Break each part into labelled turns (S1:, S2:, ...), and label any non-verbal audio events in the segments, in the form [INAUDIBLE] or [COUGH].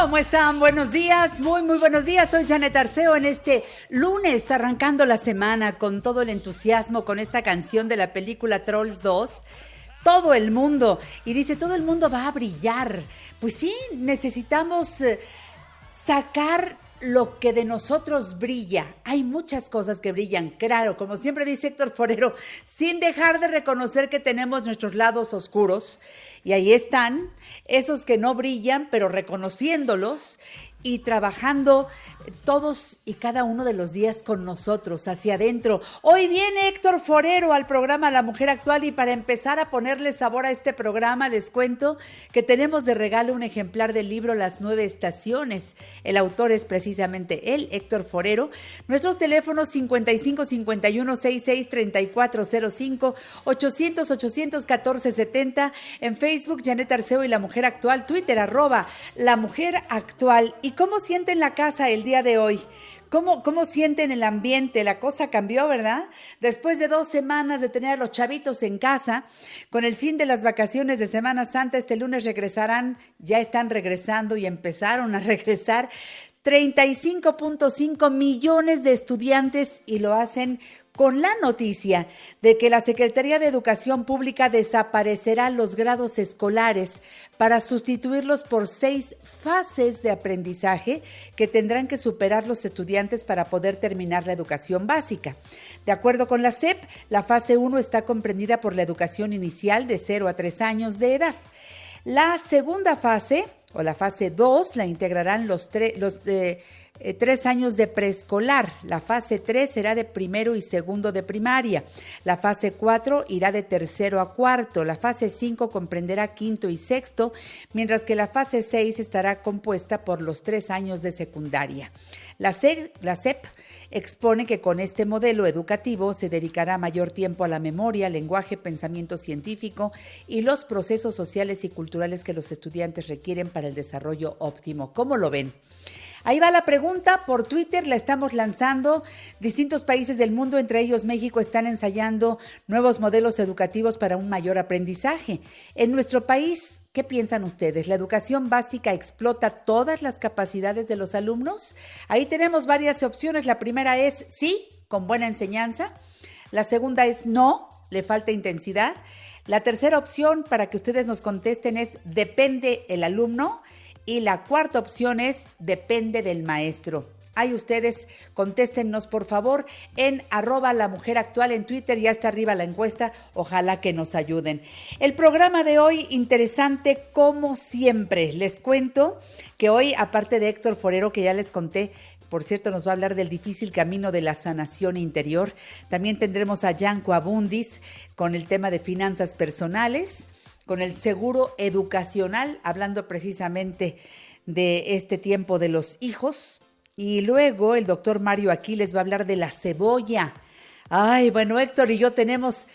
S1: ¿Cómo están? Buenos días, muy muy buenos días. Soy Janet Arceo en este lunes, arrancando la semana con todo el entusiasmo con esta canción de la película Trolls 2. Todo el mundo, y dice, todo el mundo va a brillar. Pues sí, necesitamos eh, sacar lo que de nosotros brilla. Hay muchas cosas que brillan, claro, como siempre dice Héctor Forero, sin dejar de reconocer que tenemos nuestros lados oscuros. Y ahí están, esos que no brillan, pero reconociéndolos y trabajando todos y cada uno de los días con nosotros, hacia adentro. Hoy viene Héctor Forero al programa La Mujer Actual y para empezar a ponerle sabor a este programa les cuento que tenemos de regalo un ejemplar del libro Las Nueve Estaciones. El autor es precisamente él, Héctor Forero. Nuestros teléfonos 55 51 66 3405 800 814 70 en Facebook Janet Arceo y La Mujer Actual, Twitter arroba La Mujer Actual. ¿Y cómo sienten la casa el día de hoy? ¿Cómo, ¿Cómo sienten el ambiente? La cosa cambió, ¿verdad? Después de dos semanas de tener a los chavitos en casa, con el fin de las vacaciones de Semana Santa, este lunes regresarán, ya están regresando y empezaron a [LAUGHS] regresar 35.5 millones de estudiantes y lo hacen con la noticia de que la Secretaría de Educación Pública desaparecerá los grados escolares para sustituirlos por seis fases de aprendizaje que tendrán que superar los estudiantes para poder terminar la educación básica. De acuerdo con la SEP, la fase 1 está comprendida por la educación inicial de 0 a 3 años de edad. La segunda fase, o la fase 2, la integrarán los, tre- los eh, eh, tres años de preescolar. La fase 3 será de primero y segundo de primaria. La fase 4 irá de tercero a cuarto. La fase 5 comprenderá quinto y sexto, mientras que la fase 6 estará compuesta por los tres años de secundaria. La, C- la SEP expone que con este modelo educativo se dedicará mayor tiempo a la memoria, lenguaje, pensamiento científico y los procesos sociales y culturales que los estudiantes requieren para el desarrollo óptimo. ¿Cómo lo ven? Ahí va la pregunta, por Twitter la estamos lanzando. Distintos países del mundo, entre ellos México, están ensayando nuevos modelos educativos para un mayor aprendizaje. En nuestro país, ¿qué piensan ustedes? ¿La educación básica explota todas las capacidades de los alumnos? Ahí tenemos varias opciones. La primera es sí, con buena enseñanza. La segunda es no, le falta intensidad. La tercera opción para que ustedes nos contesten es depende el alumno. Y la cuarta opción es depende del maestro. Ahí ustedes contéstennos por favor en arroba la mujer actual en Twitter, ya está arriba la encuesta, ojalá que nos ayuden. El programa de hoy interesante como siempre, les cuento que hoy aparte de Héctor Forero que ya les conté, por cierto, nos va a hablar del difícil camino de la sanación interior. También tendremos a Yanko Abundis con el tema de finanzas personales, con el seguro educacional, hablando precisamente de este tiempo de los hijos. Y luego el doctor Mario Aquiles va a hablar de la cebolla. Ay, bueno, Héctor y yo tenemos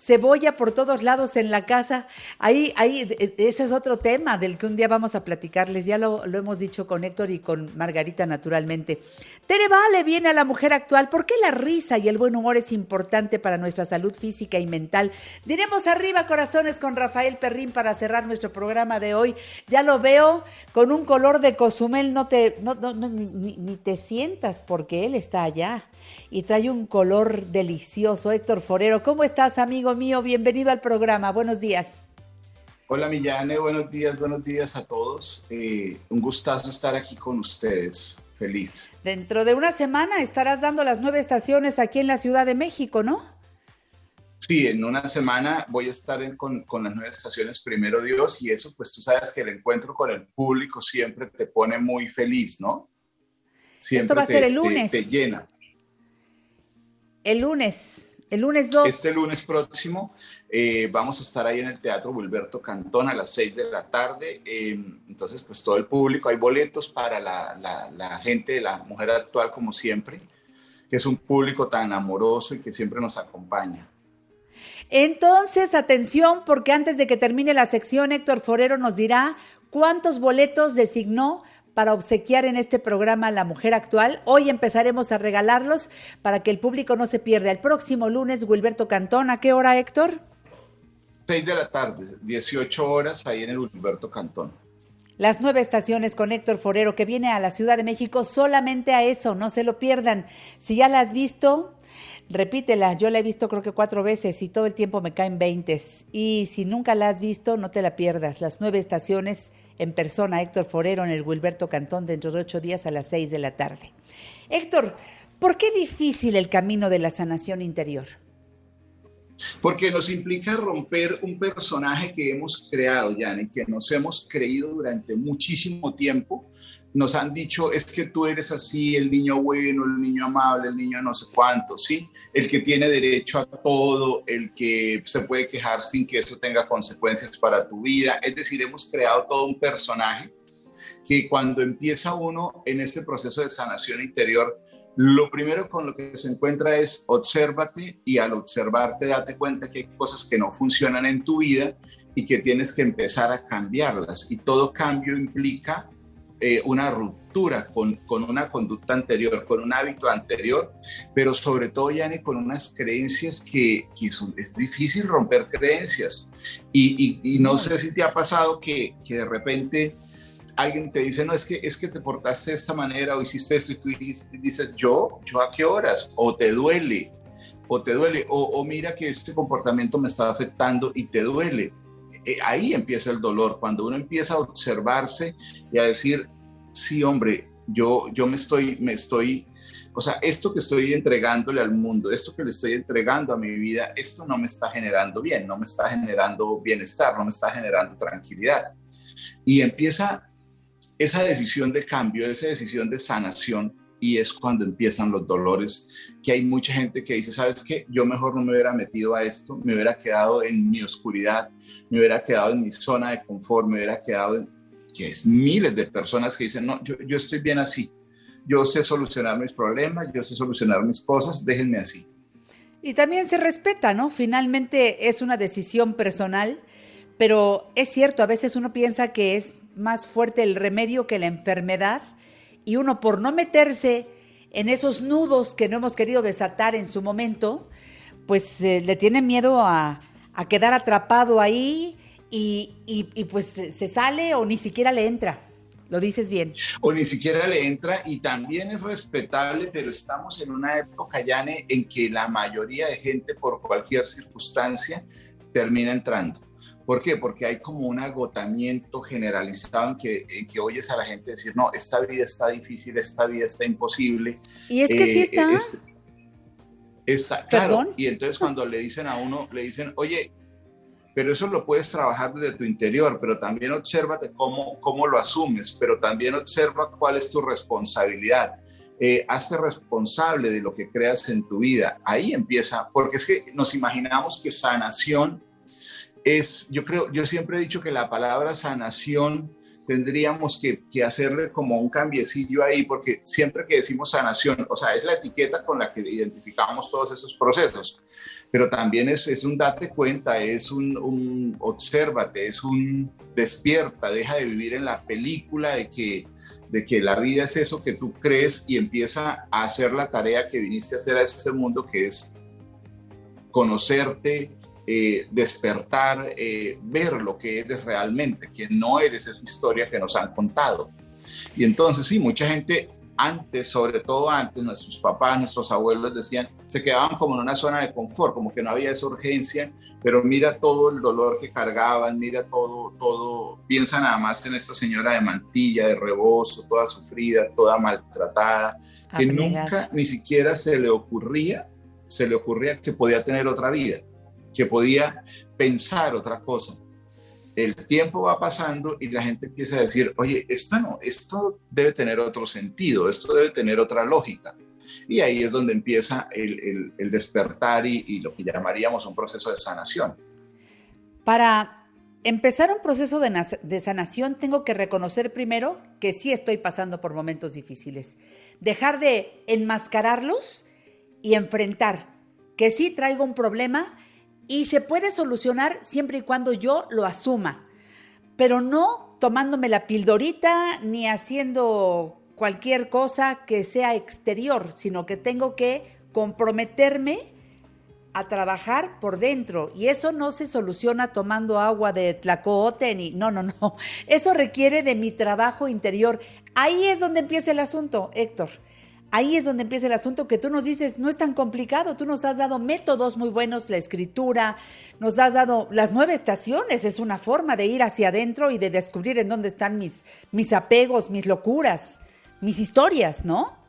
S1: cebolla por todos lados en la casa. Ahí, ahí, e, ese es otro tema del que un día vamos a platicarles. Ya lo, lo hemos dicho con Héctor y con Margarita naturalmente. Tere Vale viene a la mujer actual. ¿Por qué la risa y el buen humor es importante para nuestra salud física y mental? Diremos arriba corazones con Rafael Perrín para cerrar nuestro programa de hoy. Ya lo veo con un color de cozumel. No te, no, no, no ni, ni te sientas porque él está allá y trae un color delicioso. Héctor Forero, ¿cómo estás, amigo mío? Bienvenido al programa. Buenos días.
S2: Hola Millane, buenos días, buenos días a todos. Eh, un gustazo estar aquí con ustedes. Feliz.
S1: Dentro de una semana estarás dando las nueve estaciones aquí en la Ciudad de México, ¿no?
S2: Sí, en una semana voy a estar en, con, con, las nueve estaciones, primero Dios, y eso pues tú sabes que el encuentro con el público siempre te pone muy feliz, ¿no?
S1: Siempre Esto va a ser el lunes.
S2: Te, te llena.
S1: El lunes, el lunes 2.
S2: Este lunes próximo eh, vamos a estar ahí en el Teatro Wilberto Cantón a las 6 de la tarde. Eh, entonces, pues todo el público, hay boletos para la, la, la, gente de la mujer actual, como siempre, que es un público tan amoroso y que siempre nos acompaña.
S1: Entonces, atención, porque antes de que termine la sección, Héctor Forero nos dirá cuántos boletos designó para obsequiar en este programa La Mujer Actual. Hoy empezaremos a regalarlos para que el público no se pierda. El próximo lunes, Wilberto Cantón, ¿a qué hora, Héctor?
S2: 6 de la tarde, 18 horas ahí en el Wilberto Cantón.
S1: Las nueve estaciones con Héctor Forero, que viene a la Ciudad de México solamente a eso, no se lo pierdan. Si ya la has visto, repítela. Yo la he visto creo que cuatro veces y todo el tiempo me caen veintes. Y si nunca la has visto, no te la pierdas. Las nueve estaciones en persona, Héctor Forero en el Wilberto Cantón dentro de ocho días a las seis de la tarde. Héctor, ¿por qué difícil el camino de la sanación interior?
S2: Porque nos implica romper un personaje que hemos creado, Yanni, que nos hemos creído durante muchísimo tiempo. Nos han dicho, es que tú eres así, el niño bueno, el niño amable, el niño no sé cuánto, ¿sí? El que tiene derecho a todo, el que se puede quejar sin que eso tenga consecuencias para tu vida. Es decir, hemos creado todo un personaje que cuando empieza uno en este proceso de sanación interior, lo primero con lo que se encuentra es obsérvate y al observarte date cuenta que hay cosas que no funcionan en tu vida y que tienes que empezar a cambiarlas. Y todo cambio implica eh, una ruptura con, con, una conducta anterior, con un hábito anterior, pero sobre todo, Yane, con unas creencias que, son, es difícil romper creencias. Y, no sé si te ha pasado que, que de repente alguien te dice, no, es que, es que te portaste de esta manera o hiciste esto y tú dices, yo, yo a qué horas, o te duele, o te duele, o, o mira que este comportamiento me está afectando y te duele. Eh, ahí empieza el dolor, cuando uno empieza a observarse y a decir, sí, hombre, yo, yo me estoy, me estoy, o sea, esto que estoy entregándole al mundo, esto que le estoy entregando a mi vida, esto no me está generando bien, no me está generando bienestar, no me está generando tranquilidad. Y empieza esa decisión de cambio, esa decisión de sanación, y es cuando empiezan los dolores, que hay mucha gente que dice, ¿sabes qué? Yo mejor no me hubiera metido a esto, me hubiera quedado en mi oscuridad, me hubiera quedado en mi zona de confort, me hubiera quedado en... que es miles de personas que dicen, no, yo, yo estoy bien así, yo sé solucionar mis problemas, yo sé solucionar mis cosas, déjenme así.
S1: Y también se respeta, ¿no? Finalmente es una decisión personal, pero es cierto, a veces uno piensa que es más fuerte el remedio que la enfermedad y uno por no meterse en esos nudos que no hemos querido desatar en su momento, pues eh, le tiene miedo a, a, quedar atrapado ahí y, y, y pues se sale o ni siquiera le entra. Lo dices bien.
S2: O ni siquiera le entra y también es respetable, pero estamos en una época, Yane, en que la mayoría de gente por cualquier circunstancia termina entrando ¿Por qué? Porque hay como un agotamiento generalizado en que, en que oyes a la gente decir, no, esta vida está difícil, esta vida está imposible.
S1: Y es que sí
S2: Eh,
S1: está.
S2: este- está, claro.
S1: ¿Perdón?
S2: Y entonces cuando le dicen a uno, le dicen, oye, pero eso lo puedes trabajar desde tu interior, pero también obsérvate cómo, cómo lo asumes, pero también observa cuál es tu responsabilidad. Eh, hazte responsable de lo que creas en tu vida. Ahí empieza, porque es que nos imaginamos que sanación es, yo creo, yo siempre he dicho que la palabra sanación tendríamos que, que hacerle como un cambiecillo ahí, porque siempre que decimos sanación, o sea, es la etiqueta con la que identificamos todos esos procesos, pero también es, es un date cuenta, es un, un es un despierta, deja de vivir en la película de que, de que la vida es eso que tú crees y empieza a hacer la tarea que viniste a hacer a este mundo, que es conocerte, eh, despertar, eh, ver lo que eres realmente, que no eres esa historia que nos han contado. Y entonces sí, mucha gente antes, sobre todo antes, nuestros papás, nuestros abuelos decían, se quedaban como en una zona de confort, como que no había esa urgencia, pero mira todo el dolor que cargaban, mira todo, todo, piensa nada más en esta señora de mantilla, de rebozo, toda sufrida, toda maltratada, que nunca ni siquiera se le ocurría, se le ocurría que podía tener otra vida, que podía pensar otra cosa. El tiempo va pasando y la gente empieza a decir, oye, esto no, esto debe tener otro sentido, esto debe tener otra lógica. Y ahí es donde empieza el, el- despertar y, lo que llamaríamos un proceso de sanación.
S1: Para empezar un proceso de, de sanación, tengo que reconocer primero que sí estoy pasando por momentos difíciles. Dejar de enmascararlos y enfrentar que sí traigo un problema y se puede solucionar siempre y cuando yo lo asuma, pero no tomándome la pildorita ni haciendo cualquier cosa que sea exterior, sino que tengo que comprometerme a trabajar por dentro y eso no se soluciona tomando agua de tlacote ni no, no, no. [LAUGHS] Eso requiere de mi trabajo interior. Ahí es donde empieza el asunto, Héctor. Ahí es donde empieza el asunto que tú nos dices, no es tan complicado, tú nos has dado métodos muy buenos, la escritura, nos has dado las nueve estaciones, es una forma de ir hacia adentro y de descubrir en dónde están mis, mis apegos, mis locuras, mis historias, ¿no?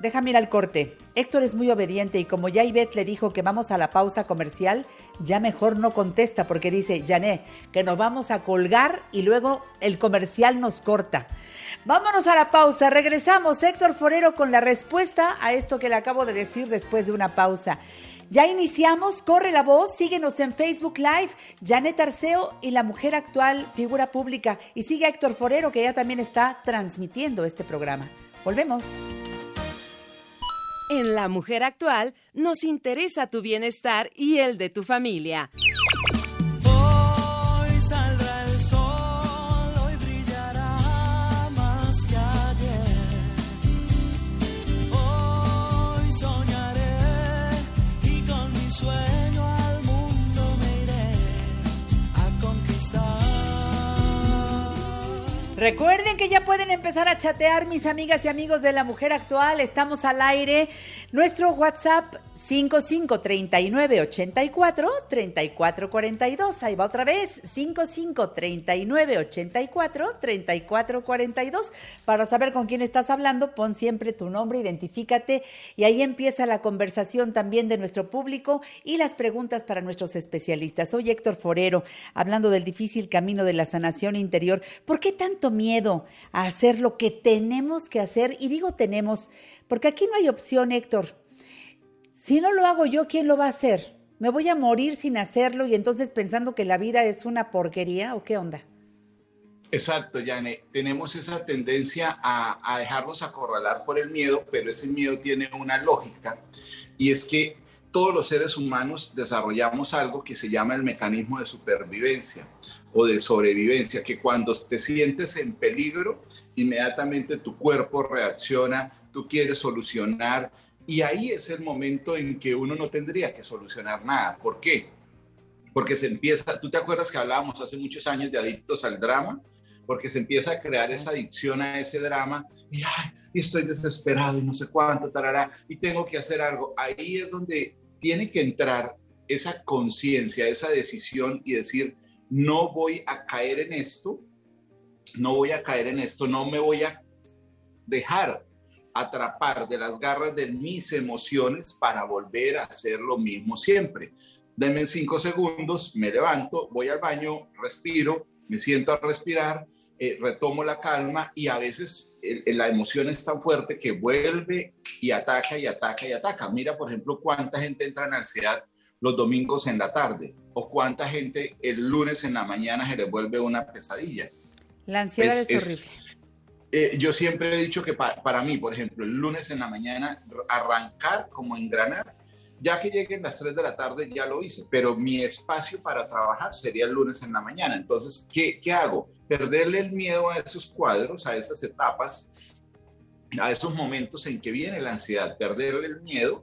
S1: Déjame ir al corte. Héctor es muy obediente y como ya Ivette le dijo que vamos a la pausa comercial, ya mejor no contesta porque dice, Jané, que nos vamos a colgar y luego el comercial nos corta. Vámonos a la pausa, regresamos Héctor Forero con la respuesta a esto que le acabo de decir después de una pausa. Ya iniciamos, corre la voz, síguenos en Facebook Live, Janet Arceo y la mujer actual, figura pública. Y sigue a Héctor Forero que ya también está transmitiendo este programa. Volvemos.
S3: En La Mujer Actual nos interesa tu bienestar y el de tu familia.
S1: Recuerden que ya pueden empezar a chatear mis amigas y amigos de la mujer actual. Estamos al aire. Nuestro WhatsApp 553984 3442. Ahí va otra vez. 553984 3442. Para saber con quién estás hablando, pon siempre tu nombre, identifícate y ahí empieza la conversación también de nuestro público y las preguntas para nuestros especialistas. Soy Héctor Forero, hablando del difícil camino de la sanación interior. ¿Por qué tanto miedo a hacer lo que tenemos que hacer? Y digo tenemos, porque aquí no hay opción, Héctor. Si no lo hago yo, ¿quién lo va a hacer? ¿Me voy a morir sin hacerlo y entonces pensando que la vida es una porquería o qué onda?
S2: Exacto, Yane. Tenemos esa tendencia a, a dejarnos acorralar por el miedo, pero ese miedo tiene una lógica y es que todos los seres humanos desarrollamos algo que se llama el mecanismo de supervivencia o de sobrevivencia, que cuando te sientes en peligro, inmediatamente tu cuerpo reacciona, tú quieres solucionar y ahí es el momento en que uno no tendría que solucionar nada. ¿Por qué? Porque se empieza, tú te acuerdas que hablábamos hace muchos años de adictos al drama, porque se empieza a crear esa adicción a ese drama y, estoy desesperado y no sé cuánto, tarará, y tengo que hacer algo. Ahí es donde tiene que entrar esa conciencia, esa decisión y decir, no voy a caer en esto, no voy a caer en esto, no me voy a dejar atrapar de las garras de mis emociones para volver a hacer lo mismo siempre. Denme cinco segundos, me levanto, voy al baño, respiro, me siento a respirar, eh, retomo la calma y a veces eh, la emoción es tan fuerte que vuelve y ataca y ataca y ataca. Mira, por ejemplo, cuánta gente entra en ansiedad los domingos en la tarde o cuánta gente el lunes en la mañana se le vuelve una pesadilla.
S1: La ansiedad es,
S2: Es-
S1: horrible.
S2: Eh, yo siempre he dicho que pa- para mí, por ejemplo, el lunes en la mañana, arrancar como engranar, ya que lleguen las 3 de la tarde ya lo hice, pero mi espacio para trabajar sería el lunes en la mañana. Entonces, ¿qué, qué hago? Perderle el miedo a esos cuadros, a esas etapas, a esos momentos en que viene la ansiedad, perderle el miedo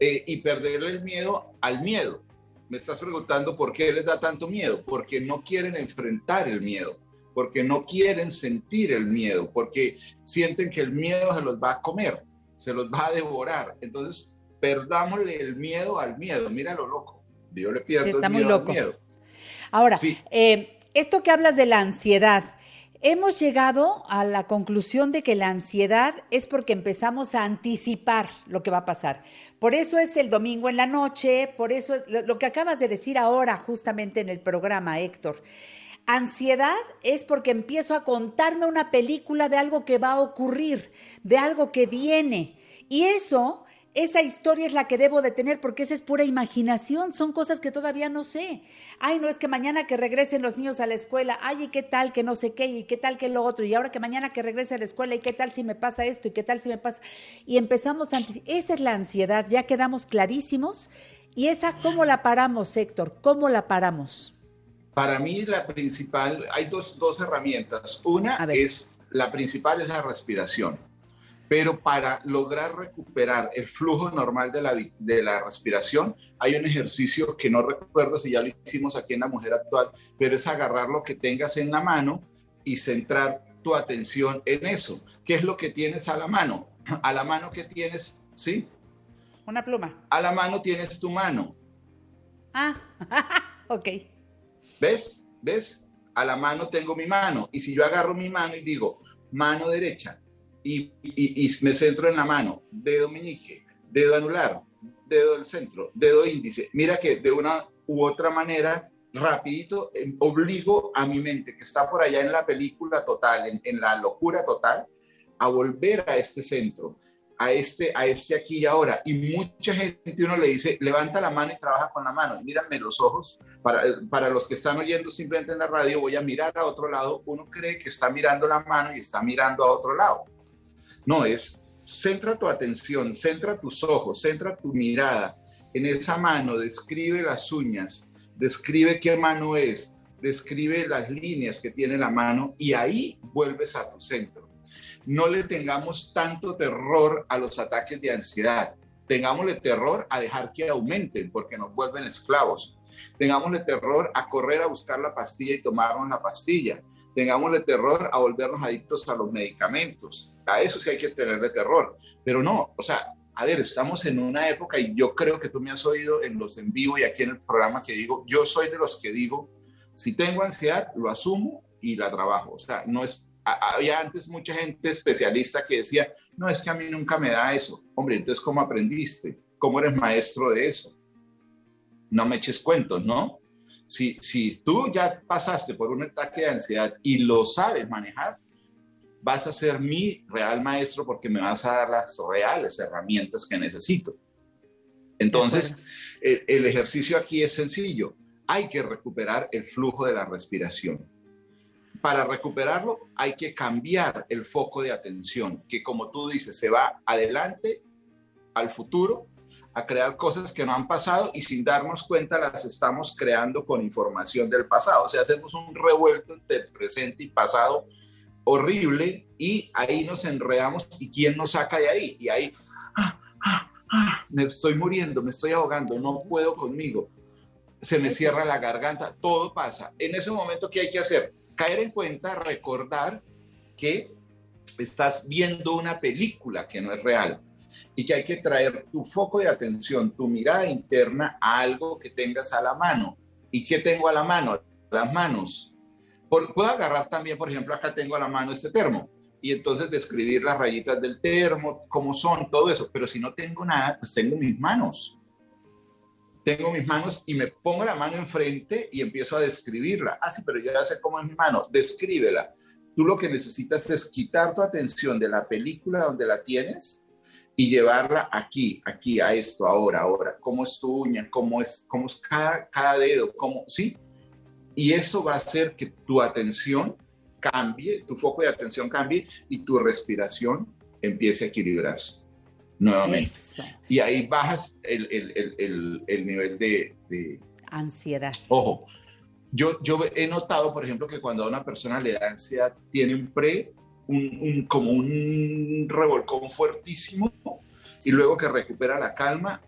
S2: eh, y perderle el miedo al miedo. Me estás preguntando por qué les da tanto miedo, porque no quieren enfrentar el miedo, porque no quieren sentir el miedo, porque sienten que el miedo se los va a comer, se los va a devorar. Entonces, perdámosle el miedo al miedo. Mira lo loco. Yo le pierdo
S1: Sí, está
S2: el
S1: muy
S2: miedo
S1: loco.
S2: al miedo.
S1: Ahora,
S2: Sí.
S1: eh, esto que hablas de la ansiedad, hemos llegado a la conclusión de que la ansiedad es porque empezamos a anticipar lo que va a pasar. Por eso es el domingo en la noche, por eso es lo, lo que acabas de decir ahora justamente en el programa, Héctor. Ansiedad es porque empiezo a contarme una película de algo que va a ocurrir, de algo que viene. Y eso, esa historia es la que debo de tener porque esa es pura imaginación, son cosas que todavía no sé. Ay, no es que mañana que regresen los niños a la escuela, ay, y qué tal que no sé qué, y qué tal que lo otro, y ahora que mañana que regrese a la escuela, y qué tal si me pasa esto, y qué tal si me pasa. Y empezamos a antici- Esa es la ansiedad, ya quedamos clarísimos. Y esa, ¿cómo la paramos, Héctor? ¿Cómo la paramos?
S2: Para mí la principal, hay dos, dos herramientas. Una es, la principal es la respiración. Pero para lograr recuperar el flujo normal de la, de la respiración, hay un ejercicio que no recuerdo si ya lo hicimos aquí en la mujer actual, pero es agarrar lo que tengas en la mano y centrar tu atención en eso. ¿Qué es lo que tienes a la mano? [CLEARS THROAT] A la mano que tienes, ¿sí?
S1: Una pluma.
S2: A la mano tienes tu mano.
S1: Ah, [LAUGHS] ok.
S2: ¿Ves? ¿Ves? A la mano tengo mi mano. Y si yo agarro mi mano y digo mano derecha y, y- me centro en la mano, dedo meñique, dedo anular, dedo del centro, dedo índice, mira que de una u otra manera, rapidito, eh, obligo a mi mente que está por allá en la película total, en, en la locura total, a volver a este centro, a este, a este aquí y ahora. Y mucha gente uno le dice, levanta la mano y trabaja con la mano. Mírame los ojos, para, para los que están oyendo simplemente en la radio, voy a mirar a otro lado. Uno cree que está mirando la mano y está mirando a otro lado. No, es centra tu atención, centra tus ojos, centra tu mirada en esa mano, describe las uñas, describe qué mano es, describe las líneas que tiene la mano y ahí vuelves a tu centro. No le tengamos tanto terror a los ataques de ansiedad. Tengámosle terror a dejar que aumenten porque nos vuelven esclavos. Tengámosle terror a correr a buscar la pastilla y tomarnos la pastilla. Tengámosle terror a volvernos adictos a los medicamentos. A eso sí hay que tenerle terror. Pero no, o sea, a ver, estamos en una época y yo creo que tú me has oído en los en vivo y aquí en el programa que digo, yo soy de los que digo, si tengo ansiedad, lo asumo y la trabajo. O sea, no es, había antes mucha gente especialista que decía, no, es que a mí nunca me da eso. Hombre, entonces, ¿cómo aprendiste? ¿Cómo eres maestro de eso? No me eches cuentos, ¿no? Si, si tú ya pasaste por un ataque de ansiedad y lo sabes manejar, vas a ser mi real maestro porque me vas a dar las reales herramientas que necesito. Entonces, el, el ejercicio aquí es sencillo. Hay que recuperar el flujo de la respiración. Para recuperarlo hay que cambiar el foco de atención, que como tú dices, se va adelante al futuro a crear cosas que no han pasado y sin darnos cuenta las estamos creando con información del pasado. O sea, hacemos un revuelto entre presente y pasado horrible y ahí nos enredamos y quién nos saca de ahí. Y ahí, ah, ah, ah, me estoy muriendo, me estoy ahogando, no puedo conmigo. Se me cierra la garganta, todo pasa. En ese momento, ¿qué hay que hacer? Caer en cuenta, recordar que estás viendo una película que no es real. y que hay que traer tu foco de atención, tu mirada interna a algo que tengas a la mano. ¿Y qué tengo a la mano? Las manos. Por- puedo agarrar también, por ejemplo, acá tengo a la mano este termo y entonces describir las rayitas del termo, cómo son, todo eso. Pero si no tengo nada, pues tengo mis manos. Tengo mis manos y me pongo la mano enfrente y empiezo a describirla. Ah, sí, pero yo ya sé cómo es mi mano. Descríbela. Tú lo que necesitas es quitar tu atención de la película donde la tienes y llevarla aquí, aquí, a esto, ahora, ahora. ¿Cómo es tu uña? ¿Cómo es, cómo es cada, cada dedo? ¿Cómo? ¿Sí? Y eso va a hacer que tu atención cambie, tu foco de atención cambie y tu respiración empiece a equilibrarse nuevamente.
S1: Eso,
S2: Y ahí bajas el, el- el- el- el nivel de, de-
S1: ansiedad.
S2: Ojo, yo, yo he notado, por ejemplo, que cuando a una persona le da ansiedad, tiene un pre, un, un- como un revolcón fuertísimo, y luego que recupera la calma,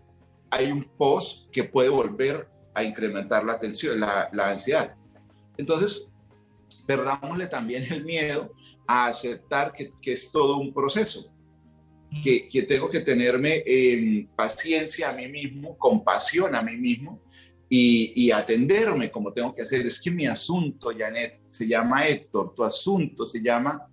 S2: hay un post que puede volver a incrementar la tensión, la, la ansiedad. Entonces, perdámosle también el miedo a aceptar que, que es todo un proceso, que, que tengo que tenerme eh, paciencia a mí mismo, compasión a mí mismo y, y atenderme como tengo que hacer. Es que mi asunto, Janet, se llama Héctor, tu asunto se llama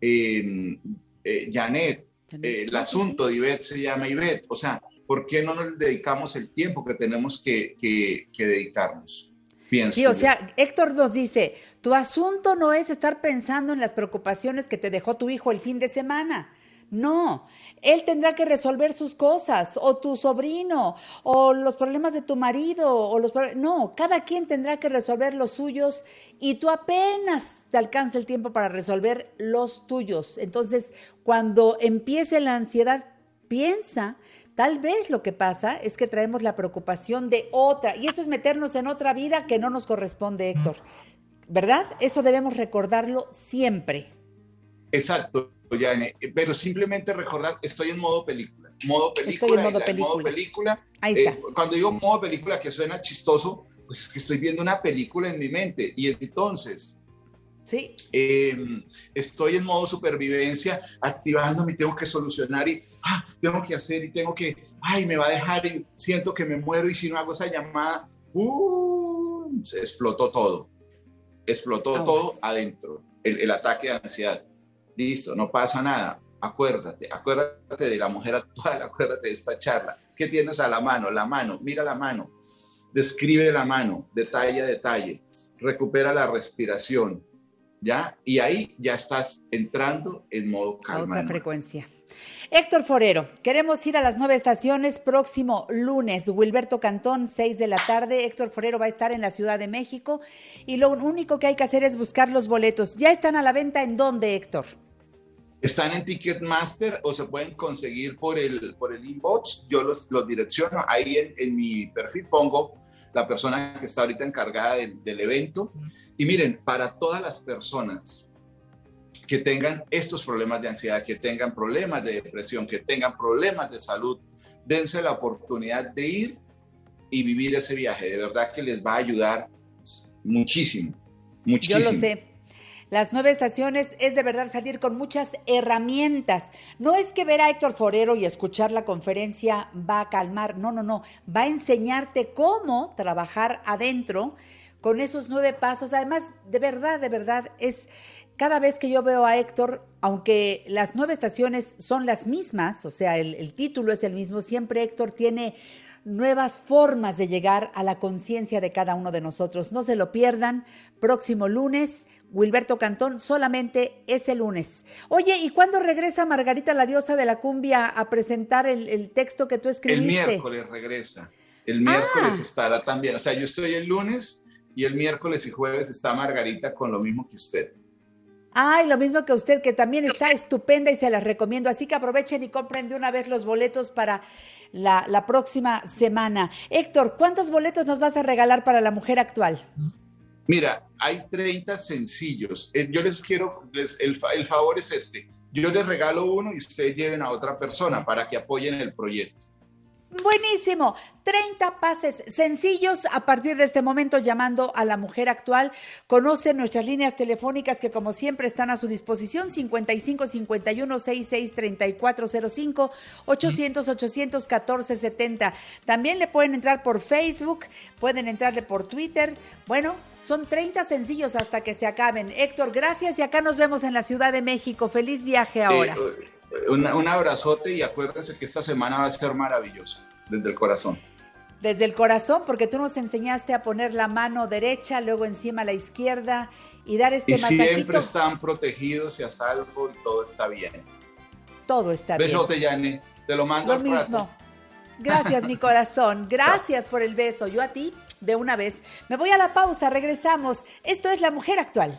S2: eh, eh, Janet, eh, el asunto de Ivette se llama Ivette. O sea, ¿por qué no nos dedicamos el tiempo que tenemos que, que- que dedicarnos? Pienso
S1: Sí, o
S2: yo.
S1: sea, Héctor nos dice, tu asunto no es estar pensando en las preocupaciones que te dejó tu hijo el fin de semana. No, él tendrá que resolver sus cosas, o tu sobrino, o los problemas de tu marido, o los no, cada quien tendrá que resolver los suyos y tú apenas te alcanza el tiempo para resolver los tuyos. Entonces, cuando empiece la ansiedad, piensa, tal vez lo que pasa es que traemos la preocupación de otra, y eso es meternos en otra vida que no nos corresponde, Héctor. ¿Verdad? Eso debemos recordarlo siempre.
S2: Exacto, Yane. Pero simplemente recordar, estoy en modo película. Modo película.
S1: Estoy en modo
S2: y la- modo
S1: película.
S2: película.
S1: Ahí
S2: eh,
S1: está.
S2: cuando digo modo película que suena chistoso, pues es que estoy viendo una película en mi mente. Y entonces
S1: Sí,
S2: eh, estoy en modo supervivencia, activándome tengo que solucionar y ah, tengo que hacer y tengo que, ay, me va a dejar y siento que me muero y si no hago esa llamada, ¡uh! se explotó todo. Explotó
S1: Aguas.
S2: todo adentro, el, el ataque de ansiedad. Listo, no pasa nada. Acuérdate, acuérdate de la mujer actual, [LAUGHS] acuérdate de esta charla. ¿Qué tienes a la mano? La mano, mira la mano, describe la mano, detalle a detalle, recupera la respiración, ¿ya? Y ahí ya estás entrando en modo
S1: a
S2: calma.
S1: otra
S2: ¿no?
S1: frecuencia. Héctor Forero, queremos ir a las nueve estaciones próximo lunes. Wilberto Cantón, seis de la tarde. Héctor Forero va a estar en la Ciudad de México y lo único que hay que hacer es buscar los boletos. ¿Ya están a la venta en dónde, Héctor?
S2: Están en Ticketmaster o se pueden conseguir por el, por el inbox. Yo los, los direcciono. Ahí en, en mi perfil pongo la persona que está ahorita encargada del, del evento. Y miren, para todas las personas que tengan estos problemas de ansiedad, que tengan problemas de depresión, que tengan problemas de salud, dense la oportunidad de ir y vivir ese viaje. De verdad que les va a ayudar muchísimo, muchísimo.
S1: Yo lo sé. Las nueve estaciones es de verdad salir con muchas herramientas. No es que ver a Héctor Forero y escuchar la conferencia va a calmar, no, no, no. Va a enseñarte cómo trabajar adentro con esos nueve pasos. Además, de verdad, de verdad, es cada vez que yo veo a Héctor, aunque las nueve estaciones son las mismas, o sea, el, título es el mismo, siempre Héctor tiene nuevas formas de llegar a la conciencia de cada uno de nosotros. No se lo pierdan. Próximo lunes, Wilberto Cantón, solamente ese lunes. Oye, ¿y cuándo regresa Margarita la diosa de la cumbia a presentar el, el texto que tú
S2: El
S1: escribiste?
S2: miércoles regresa. El miércoles
S1: Ah.
S2: estará también. O sea, yo estoy el lunes y el miércoles y jueves está Margarita con lo mismo que usted.
S1: Ay, lo mismo que usted, que también está estupenda y se las recomiendo. Así que aprovechen y compren de una vez los boletos para la, próxima semana. Héctor, ¿cuántos boletos nos vas a regalar para la mujer actual?
S2: Mira, hay 30 sencillos. Eh, Yo les quiero, les- el, el favor es este. Yo les regalo uno y ustedes lleven a otra persona para que apoyen el proyecto.
S1: Buenísimo. 30 pases sencillos a partir de este momento llamando a la mujer actual. Conoce nuestras líneas telefónicas que como siempre están a su disposición 55 51 66 3405 800 814 70. También le pueden entrar por Facebook, pueden entrarle por Twitter. Bueno, son 30 sencillos hasta que se acaben. Héctor, gracias y acá nos vemos en la Ciudad de México. Feliz viaje ahora.
S2: Un, un abrazote y acuérdense que esta semana va a ser maravillosa, desde el corazón.
S1: Desde el corazón, porque tú nos enseñaste a poner la mano derecha, luego encima la izquierda y dar este
S2: Y
S1: masajito.
S2: siempre están protegidos y a salvo y todo está bien.
S1: Todo está bien.
S2: Besote, Yane. Te lo mando
S1: Lo
S2: al rato.
S1: mismo. Gracias, mi corazón. [LAUGHS] Gracias por el beso. Yo a ti, de una vez. Me voy a la pausa, regresamos. Esto es La Mujer Actual.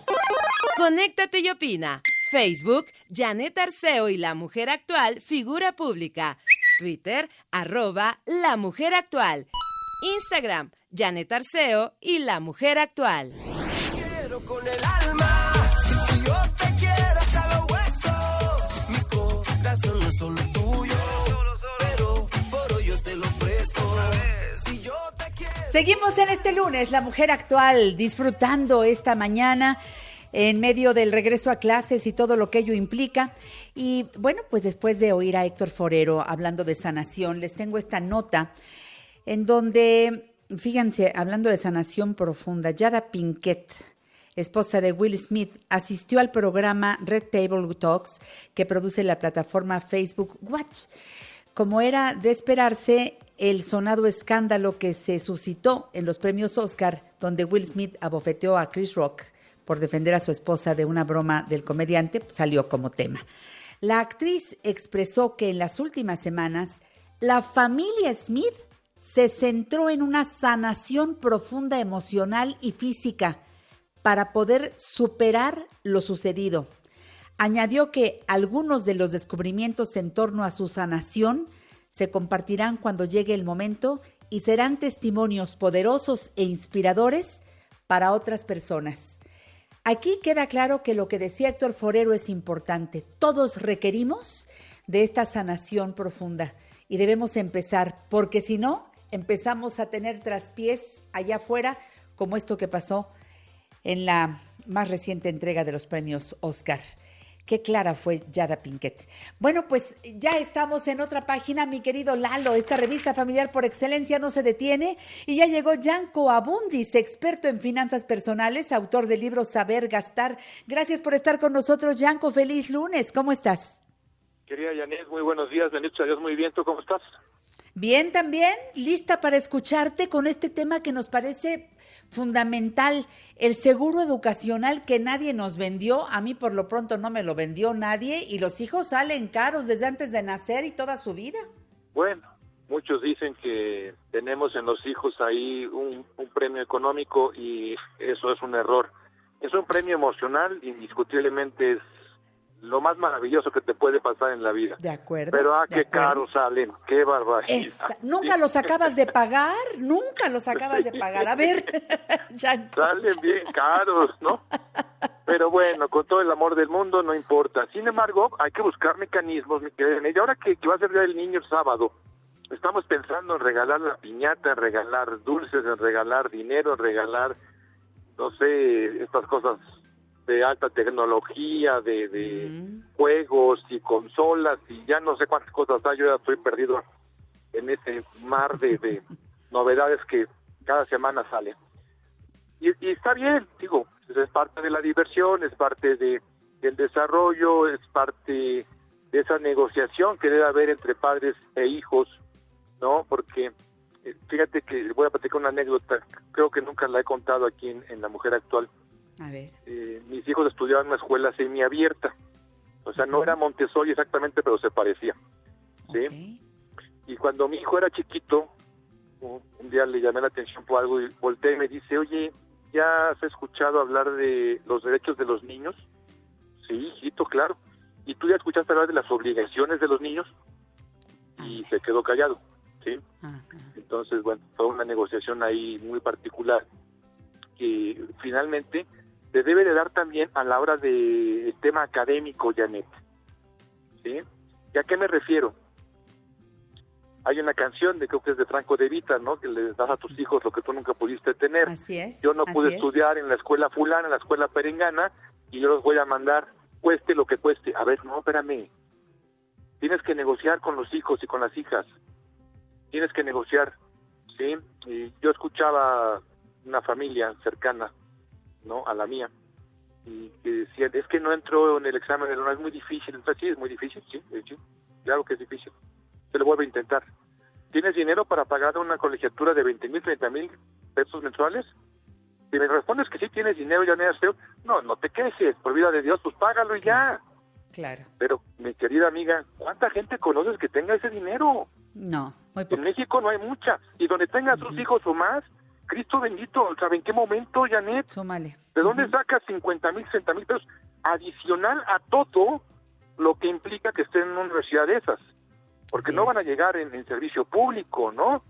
S3: Conéctate y opina. Facebook, Janet Arceo y la mujer actual, figura pública. Twitter, arroba la mujer actual. Instagram, Janet Arceo y la mujer actual.
S4: quiero con el alma. Si yo te quiero hasta los huesos. Mi corazón no es solo tuyo. Pero por hoy yo te lo presto. Si yo te quiero.
S1: Seguimos en este lunes, La Mujer Actual, disfrutando esta mañana en medio del regreso a clases y todo lo que ello implica. Y bueno, pues después de oír a Héctor Forero hablando de sanación, les tengo esta nota en donde, fíjense, hablando de sanación profunda, Yada Pinkett, esposa de Will Smith, asistió al programa Red Table Talks que produce la plataforma Facebook Watch. Como era de esperarse, el sonado escándalo que se suscitó en los premios Oscar, donde Will Smith abofeteó a Chris Rock por defender a su esposa de una broma del comediante, salió como tema. La actriz expresó que en las últimas semanas la familia Smith se centró en una sanación profunda emocional y física para poder superar lo sucedido. Añadió que algunos de los descubrimientos en torno a su sanación se compartirán cuando llegue el momento y serán testimonios poderosos e inspiradores para otras personas. Aquí queda claro que lo que decía Héctor Forero es importante. Todos requerimos de esta sanación profunda y debemos empezar, porque si no, empezamos a tener traspiés allá afuera, como esto que pasó en la más reciente entrega de los premios Oscar. Qué clara fue Yada Pinkett. Bueno, pues ya estamos en otra página, mi querido Lalo. Esta revista familiar por excelencia no se detiene. Y ya llegó Yanko Abundis, experto en finanzas personales, autor del libro Saber Gastar. Gracias por estar con nosotros, Yanko. Feliz lunes. ¿Cómo estás?
S5: Querida Janet, muy buenos días. Bendito sea Dios, muy bien. ¿Tú cómo estás?
S1: Bien, también lista para escucharte con este tema que nos parece fundamental, el seguro educacional que nadie nos vendió. A mí por lo pronto no me lo vendió nadie y los hijos salen caros desde antes de nacer y toda su vida.
S5: Bueno, muchos dicen que tenemos en los hijos ahí un, un premio económico y eso es un error. Es un premio emocional, indiscutiblemente es lo más maravilloso que te puede pasar en la vida.
S1: De acuerdo.
S5: Pero ah, qué caros salen, qué barbaridad.
S1: Esa- nunca los acabas de pagar, nunca los acabas de pagar. A ver. [LAUGHS]
S5: Salen bien caros, ¿no? Pero bueno, con todo el amor del mundo no importa. Sin embargo, hay que buscar mecanismos, mi. Y ahora que, que va a ser del niño el sábado, estamos pensando en regalar la piñata, en regalar dulces, en regalar dinero, en regalar, no sé, estas cosas de alta tecnología, de, de
S1: Mm.
S5: juegos y consolas y ya no sé cuántas cosas hay. Yo ya estoy perdido en ese mar de, de [LAUGHS] novedades que cada semana salen. Y, y está bien, digo, pues es parte de la diversión, es parte de, del desarrollo, es parte de esa negociación que debe haber entre padres e hijos, ¿no? Porque eh, fíjate que voy a platicar una anécdota, creo que nunca la he contado aquí en, en La Mujer Actual.
S1: A ver.
S5: Eh, mis hijos estudiaban en una escuela semiabierta, o sea, no era Montessori exactamente, pero se parecía. ¿sí? Y cuando mi hijo era chiquito, un un día le llamé la atención por algo y volteé y me dice, oye, ¿ya has escuchado hablar de los derechos de los niños? Sí, hijito, claro. ¿Y tú ya escuchaste hablar de las obligaciones de los niños? Y se quedó callado, ¿sí?
S1: Ajá.
S5: Entonces, bueno, fue una negociación ahí muy particular que finalmente se debe de dar también a la hora del tema académico, Janet. ¿Sí? ¿Y a qué me refiero? Hay una canción de creo que es de Franco de Vita, ¿no? Que le das a tus hijos lo que tú nunca pudiste tener.
S1: Así es.
S5: Yo no
S1: así
S5: pude
S1: es.
S5: estudiar en la escuela fulana, en la escuela perengana, y yo los voy a mandar, cueste lo que cueste. A ver, no, espérame. Tienes que negociar con los hijos y con las hijas. Tienes que negociar, ¿sí? Y yo escuchaba una familia cercana, ¿no? A la mía, y que decían, es que no entró en el examen la es muy difícil. Entonces, sí, es muy difícil, sí, sí, claro que es difícil. Se lo vuelvo a intentar. ¿Tienes dinero para pagar una colegiatura de 20 mil, 30 mil pesos mensuales? Si me respondes que sí tienes dinero, ya no, no te quejes, por vida de Dios, pues págalo y ya.
S1: Claro.
S5: Pero, mi querida amiga, ¿cuánta gente conoces que tenga ese dinero?
S1: No, muy
S5: En
S1: poco.
S5: México no hay mucha. Y donde tengas sus hijos o más, Cristo bendito, ¿sabe en qué momento, Janet?
S1: Súmale.
S5: ¿De dónde sacas 50 mil, 60 mil pesos? Adicional a todo lo que implica que estén en una universidad de esas. Porque
S1: Así
S5: no van a llegar en, en servicio público, ¿no?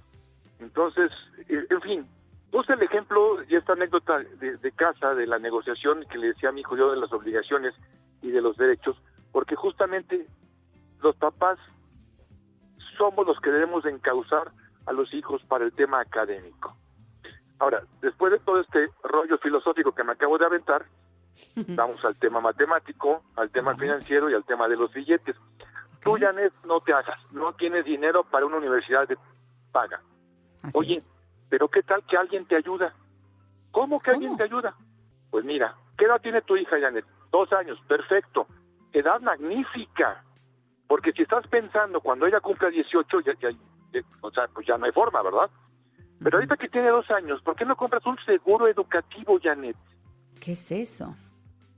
S5: Entonces, eh, en fin, puse el ejemplo y esta anécdota de, de casa, de la negociación que le decía a mi hijo yo de las obligaciones y de los derechos, porque justamente los papás somos los que debemos de encauzar a los hijos para el tema académico. Ahora, después de todo este rollo filosófico que me acabo de aventar, [LAUGHS] vamos al tema matemático, al tema financiero y al tema de los billetes. Tú. Janet, no te hagas, no tienes dinero para una universidad de paga.
S1: Así
S5: Oye,
S1: es.
S5: pero ¿qué tal que alguien te ayuda? ¿Cómo que alguien te ayuda? Pues mira, ¿qué edad tiene tu hija, Janet? Dos años, perfecto. Edad magnífica. Porque si estás pensando cuando ella cumpla 18, ya, ya- ya- o sea, pues ya no hay forma, ¿verdad? Pero ahorita que tiene dos años, ¿por qué no compras un seguro educativo, Janet?
S1: ¿Qué es eso?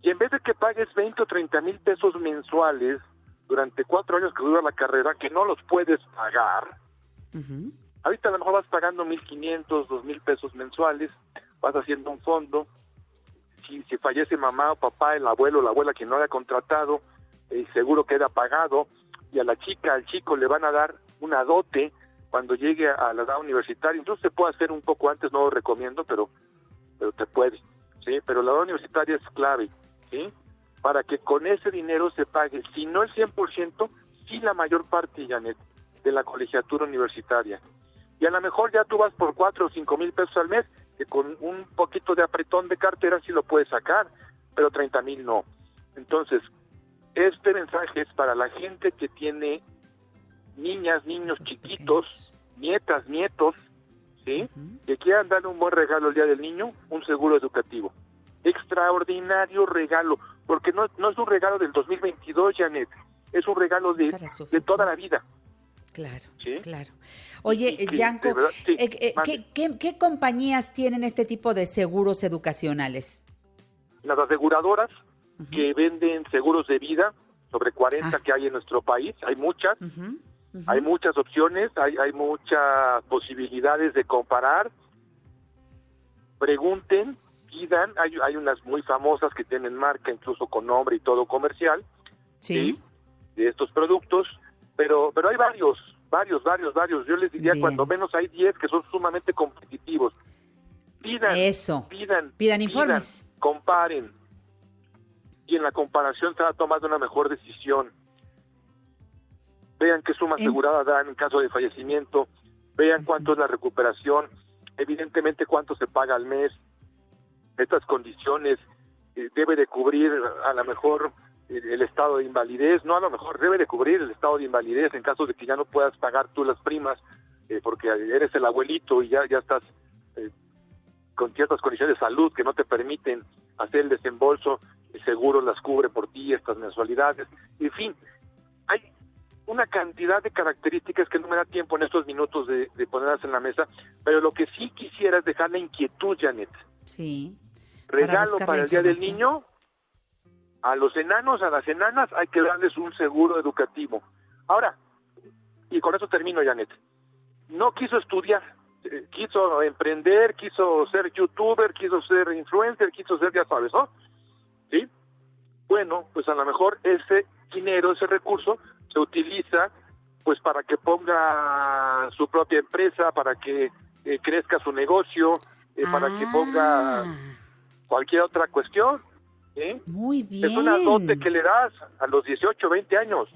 S5: Y en vez de que pagues 20 o 30 mil pesos mensuales durante cuatro años que dura la carrera, que no los puedes pagar. Ahorita a lo mejor vas pagando 1.500, 2.000 pesos mensuales, vas haciendo un fondo. Si, si fallece mamá o papá, el abuelo o la abuela quien no haya contratado, el seguro queda pagado y a la chica, al chico le van a dar una dote cuando llegue a la edad universitaria. Incluso se puede hacer un poco antes, no lo recomiendo, pero, pero te puede. ¿sí? Pero la edad universitaria es clave, ¿sí? Para que con ese dinero se pague, si no el 100%, sí la mayor parte, Janet, de la colegiatura universitaria y a lo mejor ya tú vas por cuatro o cinco mil pesos al mes, que con un poquito de apretón de cartera sí lo puedes sacar, pero 30 mil no. Entonces, este mensaje es para la gente que tiene niñas, niños chiquitos, nietas, nietos, ¿sí? Que quieran darle un buen regalo el Día del Niño, un seguro educativo. Extraordinario regalo, porque no, no es un regalo del 2022, Janet, es un regalo de, de toda la vida.
S1: Claro,
S5: ¿Sí?
S1: claro. Oye, Yanko,
S5: sí,
S1: eh, eh,
S5: mande.
S1: ¿qué, qué, qué compañías tienen este tipo de seguros educacionales?
S5: las aseguradoras que venden seguros de vida, sobre 40
S1: Ah.
S5: que hay en nuestro país, hay muchas, Hay muchas opciones, hay, hay muchas posibilidades de comparar. Pregunten, pidan, hay, hay unas muy famosas que tienen marca, incluso con nombre y todo comercial,
S1: Sí.
S5: de estos productos, pero, pero hay varios, varios, varios, varios. Yo les diría,
S1: Bien.
S5: cuando menos hay 10 que son sumamente competitivos. Pidan,
S1: Eso.
S5: pidan,
S1: Pidan informes.
S5: comparen. Y en la comparación se va a tomar una mejor decisión. Vean qué suma asegurada dan en caso de fallecimiento. Vean cuánto es la recuperación. Evidentemente cuánto se paga al mes. Estas condiciones eh, debe de cubrir a lo mejor el estado de invalidez. No a lo mejor debe de cubrir el estado de invalidez en caso de que ya no puedas pagar tú las primas eh, porque eres el abuelito y ya, ya estás eh, con ciertas condiciones de salud que no te permiten hacer el desembolso, el seguro las cubre por ti estas mensualidades, en fin, una cantidad de características que no me da tiempo en estos minutos de, de ponerlas en la mesa, pero lo que sí quisiera es dejar la inquietud, Janet.
S1: Sí.
S5: Regalo para,
S1: la
S5: el Día del. Niño, a los enanos, a las enanas, hay que darles un seguro educativo. Ahora, y con eso termino, Janet, no quiso estudiar, eh, quiso emprender, quiso ser youtuber, quiso ser influencer, quiso ser, ya sabes, ¿no? ¿Sí? Bueno, pues a lo mejor ese dinero, ese recurso, se utiliza pues para que ponga su propia empresa, para que eh, crezca su negocio, eh, para que ponga
S1: Ah,
S5: cualquier otra cuestión.
S1: Muy bien.
S5: Es una dote que le das a los 18, 20 años.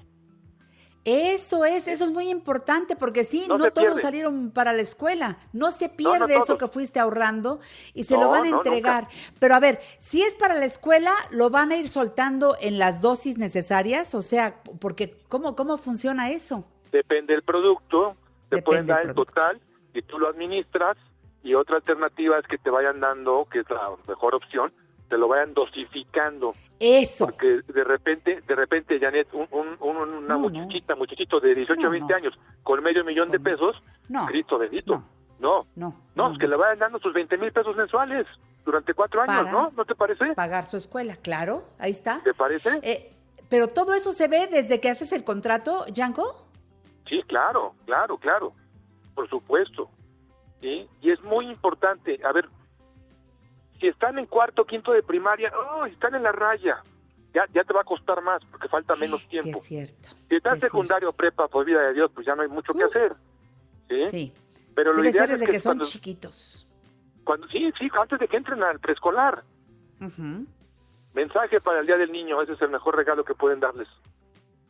S1: Eso es, eso es muy importante porque sí,
S5: No
S1: todos
S5: pierde.
S1: salieron para la escuela. No se pierde
S5: no
S1: eso que fuiste ahorrando y se lo van a entregar. Pero a ver, si es para la escuela, lo van a ir soltando en las dosis necesarias, o sea, porque ¿cómo cómo funciona eso?
S5: Depende del producto, te
S1: Depende
S5: pueden dar el total y tú lo administras y otra alternativa es que te vayan dando, que es la mejor opción, te lo vayan dosificando.
S1: Eso.
S5: Porque de repente, de repente, Janet, un, un- un- una
S1: No, no.
S5: muchachita, muchachito de 18
S1: No,
S5: a 20
S1: no.
S5: años con medio millón de pesos,
S1: No.
S5: Cristo bendito.
S1: No.
S5: No,
S1: No,
S5: es que le vayan dando sus 20 mil pesos mensuales durante cuatro años,
S1: Para-
S5: ¿no? ¿No te parece?
S1: Pagar su escuela, claro, ahí está.
S5: ¿Te parece?
S1: Eh, pero todo eso se ve desde que haces el contrato, Yanko.
S5: Sí, claro, claro, claro, por supuesto. ¿sí? Y es muy importante, a ver, si están en cuarto, quinto de primaria, oh, están en la raya, ya, ya te va a costar más porque falta menos
S1: Sí,
S5: tiempo.
S1: es cierto.
S5: si estás
S1: sí es
S5: secundario, prepa, por vida de Dios, pues ya no hay mucho que
S1: Uh.
S5: hacer. ¿sí?
S1: Sí.
S5: Pero lo ideal es
S1: desde que, son
S5: cuando,
S1: chiquitos.
S5: cuando- sí, sí, antes de que entren al preescolar.
S1: Ujú.
S5: Mensaje para el Día del Niño, ese es el mejor regalo que pueden darles.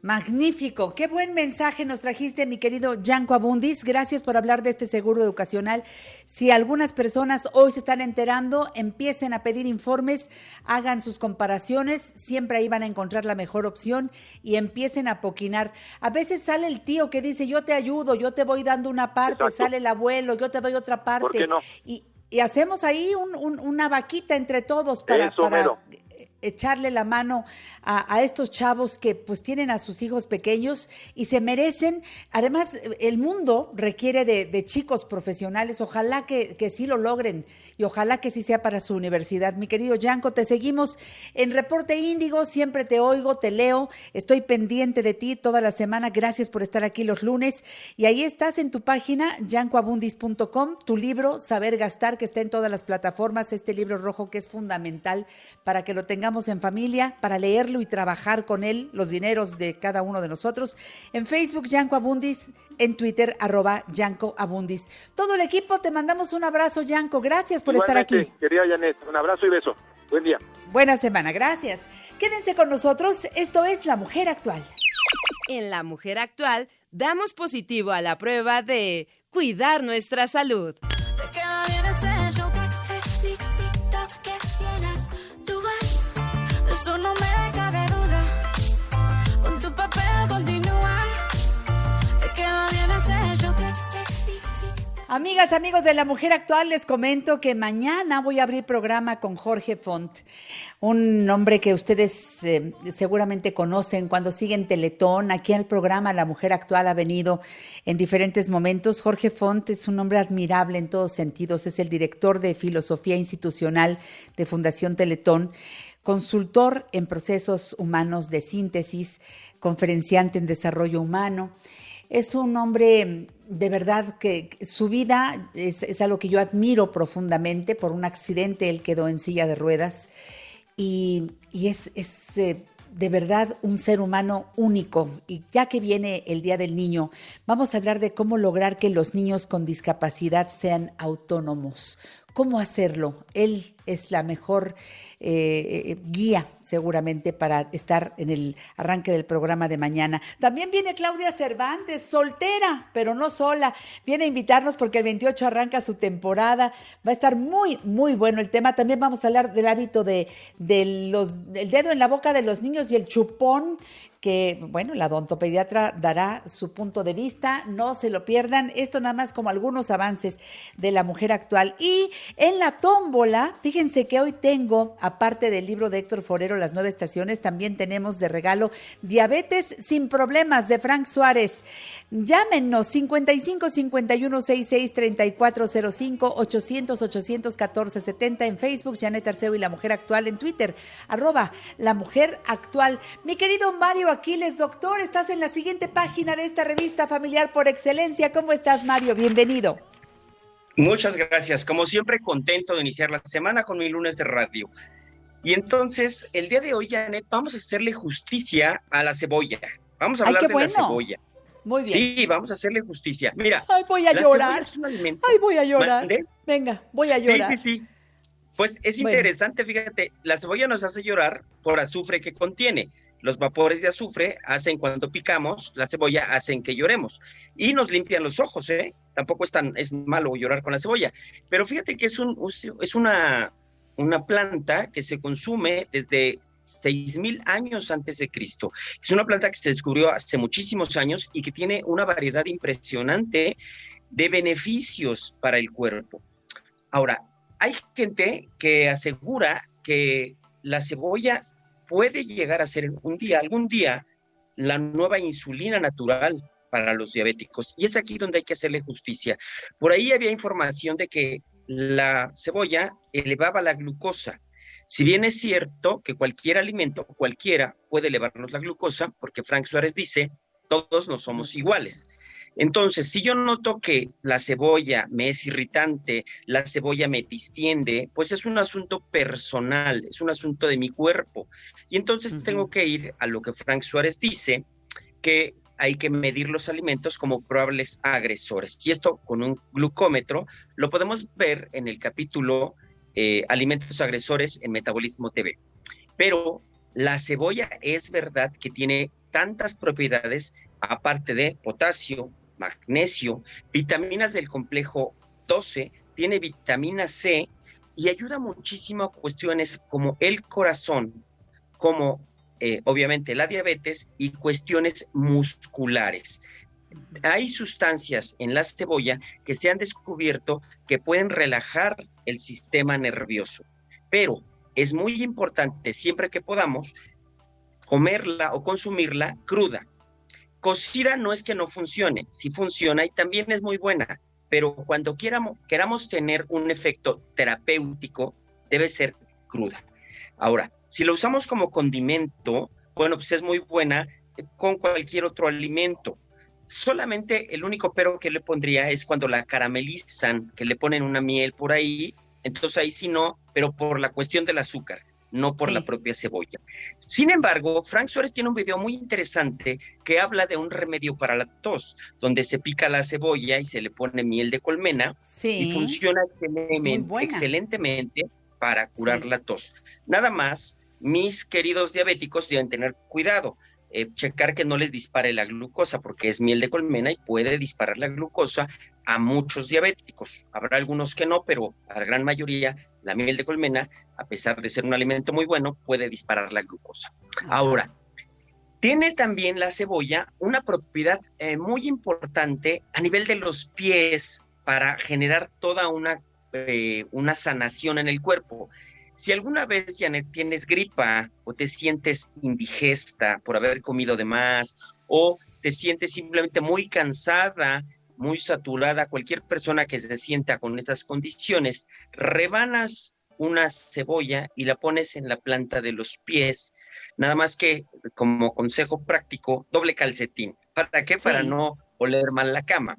S1: Magnífico, qué buen mensaje nos trajiste, mi querido Yanko Abundis. Gracias por hablar de este seguro educacional. Si algunas personas hoy se están enterando, empiecen a pedir informes, hagan sus comparaciones, siempre ahí van a encontrar la mejor opción y empiecen a poquinar. A veces sale el tío que dice, yo te ayudo, yo te voy dando una parte,
S5: Exacto.
S1: sale el abuelo, yo te doy otra parte.
S5: qué no?
S1: Y, y hacemos ahí un- un- una vaquita entre todos para,
S5: Eso,
S1: para. Echarle la mano a, estos chavos que pues tienen a sus hijos pequeños y se merecen. Además, el mundo requiere de, de chicos profesionales. Ojalá que, que sí lo logren y ojalá que sí sea para su universidad. Mi querido Yanko, te seguimos en Reporte Índigo. Siempre te oigo, te leo. Estoy pendiente de ti toda la semana. Gracias por estar aquí los lunes. Y ahí estás en tu página, yancoabundis.com, tu libro, Saber Gastar, que está en todas las plataformas. Este libro rojo que es fundamental para que lo tengamos en familia, para leerlo y trabajar con él, los dineros de cada uno de nosotros. En Facebook, Yanko Abundis, en Twitter, arroba Yanko Abundis. Todo el equipo, te mandamos un abrazo, Yanko. Gracias por estar aquí.
S5: Querida Janet, un abrazo y beso. Buen día.
S1: Buena semana, gracias. Quédense con nosotros. Esto es La Mujer Actual.
S3: En La Mujer Actual damos positivo a la prueba de cuidar nuestra salud.
S1: Amigas, amigos de la Mujer Actual, les comento que mañana voy a abrir programa con Jorge Font, un hombre que ustedes eh, seguramente conocen cuando siguen Teletón. Aquí al programa La Mujer Actual ha venido en diferentes momentos. Jorge Font es un hombre admirable en todos sentidos. Es el director de Filosofía Institucional de Fundación Teletón consultor en procesos humanos de síntesis, conferenciante en desarrollo humano. Es un hombre de verdad que su vida es, algo que yo admiro profundamente. Por un accidente él quedó en silla de ruedas y, es, eh, de verdad un ser humano único. Y ya que viene el Día del Niño, vamos a hablar de cómo lograr que los niños con discapacidad sean autónomos. ¿Cómo hacerlo? Él es la mejor eh, eh, guía seguramente para estar en el arranque del programa de mañana. También viene Claudia Cervantes, soltera, pero no sola. Viene a invitarnos porque el 28 arranca su temporada. Va a estar muy, muy bueno el tema. También vamos a hablar del hábito de, los, del dedo en la boca de los niños y el chupón que, bueno, la odontopediatra dará su punto de vista, no se lo pierdan, esto nada más como algunos avances de la mujer actual. Y en la tómbola, fíjense que hoy tengo, aparte del libro de Héctor Forero, Las Nueve Estaciones, también tenemos de regalo Diabetes sin Problemas de Frank Suárez. Llámenos 55 51 66 3405 800 814 70 en Facebook, Janet Arceo y La Mujer Actual en Twitter, arroba La Mujer Actual. Mi querido Mario Aquiles, doctor, estás en la siguiente página de esta revista familiar por excelencia. ¿Cómo estás, Mario? Bienvenido.
S6: Muchas gracias. Como siempre, contento de iniciar la semana con mi lunes de radio. Y entonces, el día de hoy, Janet, vamos a hacerle justicia a la cebolla. Vamos a
S1: Ay,
S6: hablar
S1: qué
S6: de
S1: bueno.
S6: la cebolla.
S1: Muy bien.
S6: Sí, vamos a hacerle justicia. Mira,
S1: Ay, voy a llorar. Ay, voy a llorar. Venga, voy a llorar.
S6: Sí, sí, sí. Pues es
S1: Bueno.
S6: interesante, fíjate, la cebolla nos hace llorar por azufre que contiene. Los vapores de azufre hacen cuando picamos la cebolla, hacen que lloremos y nos limpian los ojos, ¿eh? Tampoco es, tan, es malo llorar con la cebolla, pero fíjate que es, un, es una, una planta que se consume desde 6.000 años antes de Cristo. Es una planta que se descubrió hace muchísimos años y que tiene una variedad impresionante de beneficios para el cuerpo. Ahora, hay gente que asegura que la cebolla puede llegar a ser un día, algún día, la nueva insulina natural para los diabéticos. Y es aquí donde hay que hacerle justicia. Por ahí había información de que la cebolla elevaba la glucosa. Si bien es cierto que cualquier alimento, cualquiera, puede elevarnos la glucosa, porque Frank Suárez dice, todos no somos iguales. Entonces, si yo noto que la cebolla me es irritante, la cebolla me distiende, pues es un asunto personal, es un asunto de mi cuerpo. Y entonces tengo que ir a lo que Frank Suárez dice, que hay que medir los alimentos como probables agresores. Y esto con un glucómetro lo podemos ver en el capítulo eh, Alimentos agresores en Metabolismo TV. Pero la cebolla es verdad que tiene tantas propiedades, aparte de potasio, magnesio, vitaminas del complejo 12, tiene vitamina C y ayuda muchísimo a cuestiones como el corazón, como eh, obviamente la diabetes y cuestiones musculares. Hay sustancias en la cebolla que se han descubierto que pueden relajar el sistema nervioso, pero es muy importante siempre que podamos comerla o consumirla cruda. Cocida no es que no funcione, sí funciona y también es muy buena, pero cuando queramos, tener un efecto terapéutico, debe ser cruda. Ahora, si lo usamos como condimento, bueno, pues es muy buena con cualquier otro alimento. Solamente el único pero que le pondría es cuando la caramelizan, que le ponen una miel por ahí, entonces ahí sí no, pero por la cuestión del azúcar no por la propia cebolla. Sin embargo, Frank Suárez tiene un video muy interesante que habla de un remedio para la tos, donde se pica la cebolla y se le pone miel de colmena y funciona excelentemente, para curar la tos. Nada más, mis queridos diabéticos deben tener cuidado. Eh, checar que no les dispare la glucosa, porque es miel de colmena y puede disparar la glucosa a muchos diabéticos. Habrá algunos que no, pero a la gran mayoría la miel de colmena, a pesar de ser un alimento muy bueno, puede disparar la glucosa. Ahora, tiene también la cebolla una propiedad eh, muy importante a nivel de los pies para generar toda una, eh, una sanación en el cuerpo. Si alguna vez, Janet, tienes gripa o te sientes indigesta por haber comido de más o te sientes simplemente muy cansada muy saturada, cualquier persona que se sienta con estas condiciones, rebanas una cebolla y la pones en la planta de los pies, nada más que como consejo práctico, doble calcetín. ¿Para qué? Para no oler mal la cama.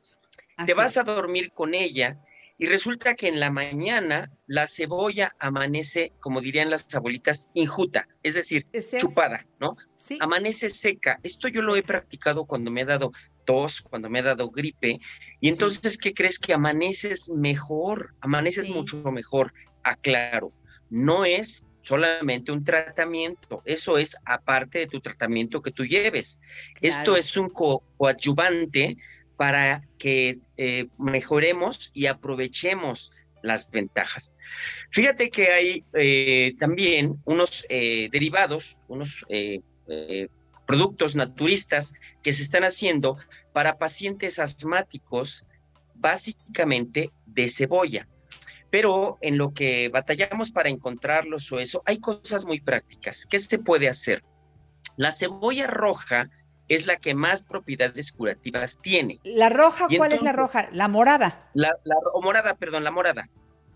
S6: Te vas a dormir con ella y resulta que en la mañana la cebolla amanece, como dirían las abuelitas, injuta, es decir, chupada, ¿no? Sí. Amanece seca. Esto yo lo he practicado cuando me he dado tos, cuando me ha dado gripe. Y entonces, ¿qué crees? Que amaneces mejor, amaneces mucho mejor. Aclaro, no es solamente un tratamiento, eso es aparte de tu tratamiento que tú lleves. Esto es un coadyuvante para que eh, mejoremos y aprovechemos las ventajas. Fíjate que hay eh, también unos eh, derivados, unos productos naturistas que se están haciendo para pacientes asmáticos, básicamente de cebolla. Pero en lo que batallamos para encontrarlos o eso, hay cosas muy prácticas. ¿Qué se puede hacer? La cebolla roja es la que más propiedades curativas tiene.
S1: ¿La roja? ¿Cuál es la roja? ¿La morada?
S6: La, morada, perdón, la morada.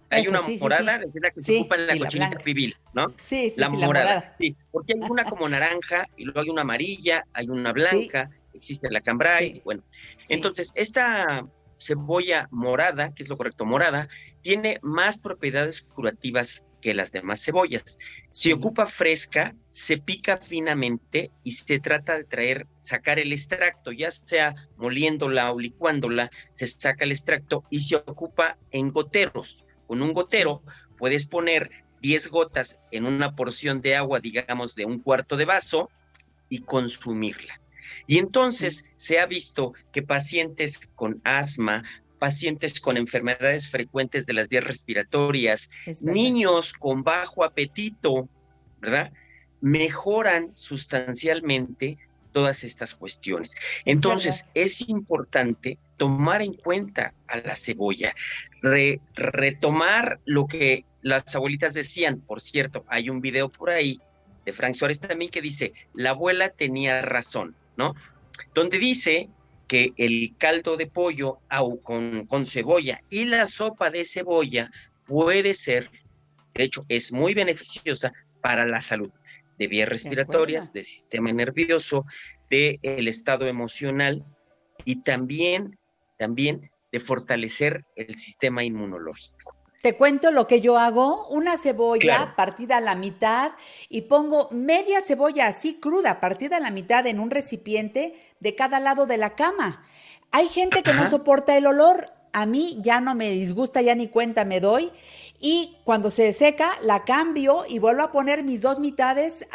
S6: Hay una morada, es la que se ocupa en la cochinita pibil, ¿no?
S1: Sí, sí,
S6: la,
S1: sí,
S6: morada.
S1: la morada.
S6: Sí, porque hay una como naranja y luego hay una amarilla, hay una blanca, existe la cambray, bueno. Entonces, esta cebolla morada, que es lo correcto, morada, tiene más propiedades curativas que las demás cebollas. Se ocupa fresca, se pica finamente y se trata de traer, sacar el extracto, ya sea moliéndola o licuándola, se saca el extracto y se ocupa en goteros. Con un gotero puedes poner 10 gotas en una porción de agua, digamos, de un cuarto de vaso, y consumirla. Y entonces se ha visto que pacientes con asma, pacientes con enfermedades frecuentes de las vías respiratorias,
S1: Es
S6: niños con bajo apetito, ¿verdad? Mejoran sustancialmente todas estas cuestiones. Entonces, es importante tomar en cuenta a la cebolla, re- retomar lo que las abuelitas decían. Por cierto, hay un video por ahí de Frank Suárez también que dice, la abuela tenía razón, ¿no? Donde dice que el caldo de pollo au- con, con cebolla y la sopa de cebolla puede ser, de hecho, es muy beneficiosa para la salud de vías respiratorias, del sistema nervioso, del el estado emocional y también, también de fortalecer el sistema inmunológico.
S1: Te cuento lo que yo hago, una cebolla
S6: Claro.
S1: partida a la mitad y pongo media cebolla así cruda, partida a la mitad en un recipiente de cada lado de la cama. Hay gente que no soporta el olor, a mí ya no me disgusta, ya ni cuenta me doy. Y cuando se seca, la cambio y vuelvo a poner mis dos mitades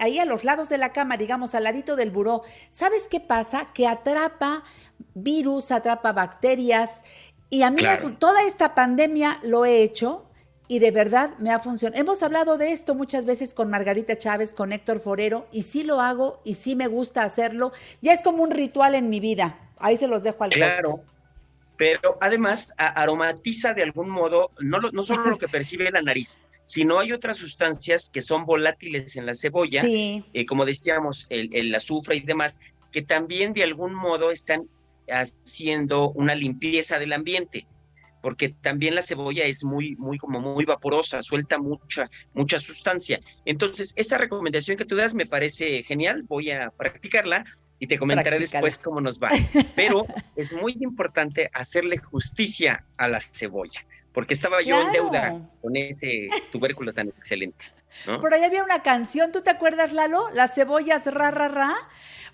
S1: ahí a los lados de la cama, digamos, al ladito del buró. ¿Sabes qué pasa? Que atrapa virus, atrapa bacterias. Y a mí
S6: Claro.
S1: toda esta pandemia lo he hecho y de verdad me ha funcionado. Hemos hablado de esto muchas veces con Margarita Chávez, con Héctor Forero, y sí lo hago y sí me gusta hacerlo. Ya es como un ritual en mi vida. Ahí se los dejo al
S6: Claro.
S1: costo.
S6: Pero además aromatiza de algún modo, no, lo- no solo
S1: Ah.
S6: lo que percibe la nariz, sino hay otras sustancias que son volátiles en la cebolla,
S1: Sí,
S6: eh, como decíamos, el, el azufre y demás, que también de algún modo están haciendo una limpieza del ambiente, porque también la cebolla es muy, muy, como muy vaporosa, suelta mucha, mucha sustancia. Entonces, esa recomendación que tú das me parece genial, voy a practicarla y te comentaré
S1: Practícala.
S6: después cómo nos va. Pero es muy importante hacerle justicia a la cebolla, porque estaba yo en
S1: Claro.
S6: deuda con ese tubérculo tan excelente. ¿no?
S1: Por ahí había una canción, ¿tú te acuerdas, Lalo? Las cebollas ra, ra, ra.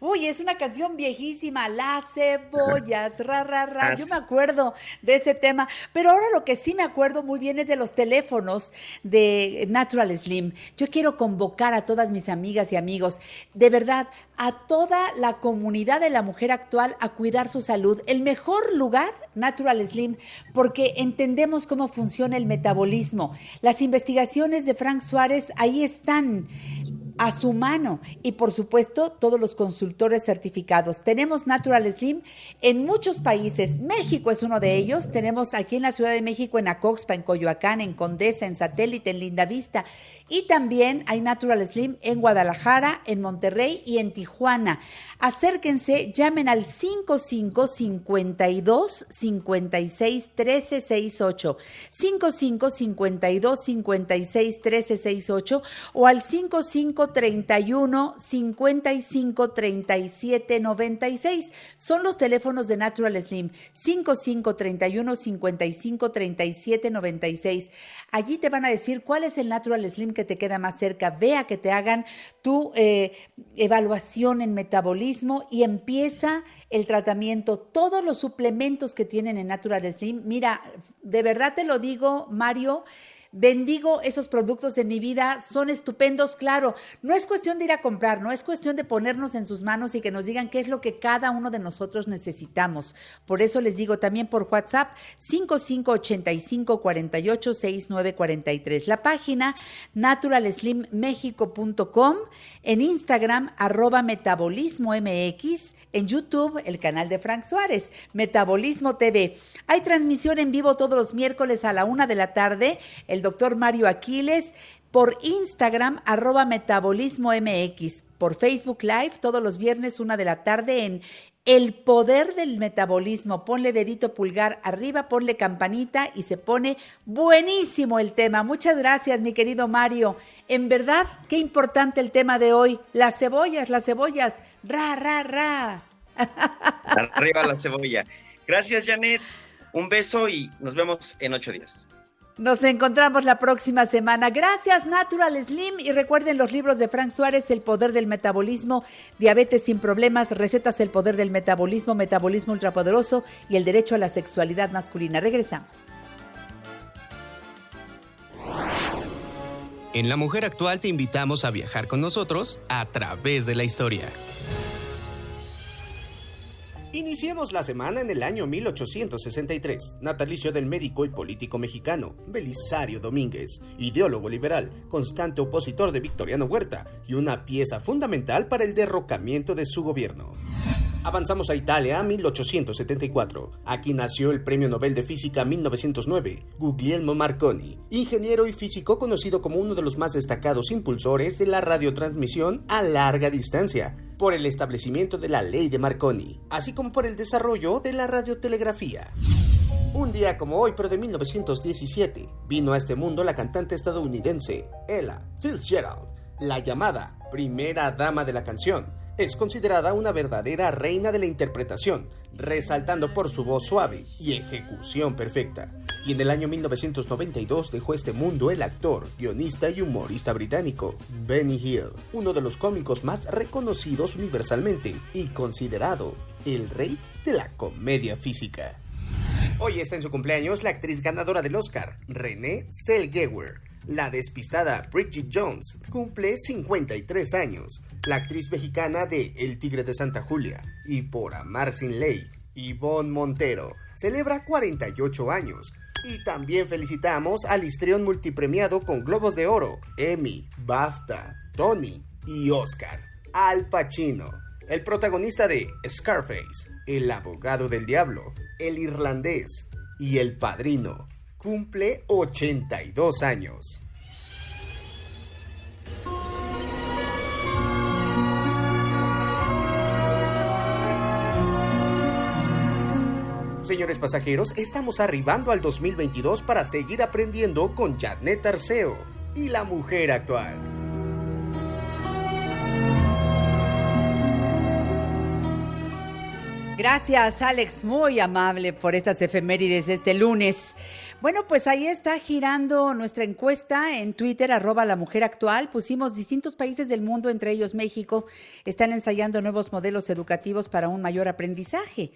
S1: Uy, es una canción viejísima, Las cebollas ra, ra, ra.
S6: Ah,
S1: Yo me acuerdo de ese tema. Pero ahora lo que sí me acuerdo muy bien es de los teléfonos de Natural Slim. Yo quiero convocar a todas mis amigas y amigos, de verdad, a toda la comunidad de la mujer actual a cuidar su salud. El mejor lugar, Natural Slim, porque entendemos cómo funciona el metabolismo. Las investigaciones de Frank Suárez ahí están a su mano y por supuesto todos los consultores certificados. Tenemos Natural Slim en muchos países. México es uno de ellos. Tenemos aquí en la Ciudad de México, en Acoxpa, en Coyoacán, en Condesa, en Satélite, en Lindavista. Y también hay Natural Slim en Guadalajara, en Monterrey y en Tijuana. Acérquense, llamen al 55 52 56 13 68. 55 52 56 13 68 o al 55 31 55 37 96. Son los teléfonos de Natural Slim. 55 31 55 37 96. Allí te van a decir cuál es el Natural Slim que te queda más cerca. Vea que te hagan tu eh, evaluación en metabolismo y empieza el tratamiento. Todos los suplementos que tienen en Natural Slim, mira, de verdad te lo digo, Mario. Bendigo esos productos en mi vida, son estupendos, claro. No es cuestión de ir a comprar, no es cuestión de ponernos en sus manos y que nos digan qué es lo que cada uno de nosotros necesitamos. Por eso les digo también por WhatsApp 5585486943. La página naturalslimmexico.com, en Instagram arroba metabolismo MX, en YouTube el canal de Frank Suárez, Metabolismo TV. Hay transmisión en vivo todos los miércoles a la una de la tarde. El doctor Mario Aquiles por Instagram, arroba metabolismo MX, por Facebook Live todos los viernes, una de la tarde en El Poder del Metabolismo. Ponle dedito pulgar arriba, ponle campanita y se pone buenísimo el tema. Muchas gracias, mi querido Mario. En verdad, qué importante el tema de hoy. Las cebollas, las cebollas. Ra, ra, ra.
S6: Arriba la cebolla. Gracias, Janet. Un beso y nos vemos en ocho días.
S1: Nos encontramos la próxima semana. Gracias, Natural Slim. Y recuerden los libros de Frank Suárez, El Poder del Metabolismo, Diabetes sin Problemas, Recetas El Poder del Metabolismo, Metabolismo Ultrapoderoso y El Derecho a la Sexualidad Masculina. Regresamos.
S7: En La Mujer Actual te invitamos a viajar con nosotros a través de la historia.
S8: Iniciemos la semana en el año 1863, natalicio del médico y político mexicano Belisario Domínguez, ideólogo liberal, constante opositor de Victoriano Huerta y una pieza fundamental para el derrocamiento de su gobierno. Avanzamos a Italia a 1874. Aquí nació el Premio Nobel de Física 1909, Guglielmo Marconi, ingeniero y físico conocido como uno de los más destacados impulsores de la radiotransmisión a larga distancia, por el establecimiento de la ley de Marconi, así como por el desarrollo de la radiotelegrafía. Un día como hoy, pero de 1917, vino a este mundo la cantante estadounidense Ella Fitzgerald, la llamada primera dama de la canción, es considerada una verdadera reina de la interpretación, resaltando por su voz suave y ejecución perfecta. Y en el año 1992 dejó este mundo el actor, guionista y humorista británico Benny Hill, uno de los cómicos más reconocidos universalmente y considerado el rey de la comedia física. Hoy está en su cumpleaños la actriz ganadora del Oscar, Renée Zellweger. La despistada Bridget Jones cumple 53 años. La actriz mexicana de El Tigre de Santa Julia y Por Amar Sin Ley, Yvonne Montero, celebra 48 años. Y también felicitamos al histrión multipremiado con Globos de Oro, Emmy, BAFTA, Tony y Oscar, Al Pacino, el protagonista de Scarface, El abogado del diablo, El irlandés y El padrino cumple 82 años. Señores pasajeros, estamos arribando al 2022 para seguir aprendiendo con Janet Arceo y la mujer actual.
S1: Gracias, Alex, muy amable por estas efemérides este lunes. Bueno, pues ahí está girando nuestra encuesta en Twitter, arroba la mujer actual. Pusimos distintos países del mundo, entre ellos México, están ensayando nuevos modelos educativos para un mayor aprendizaje.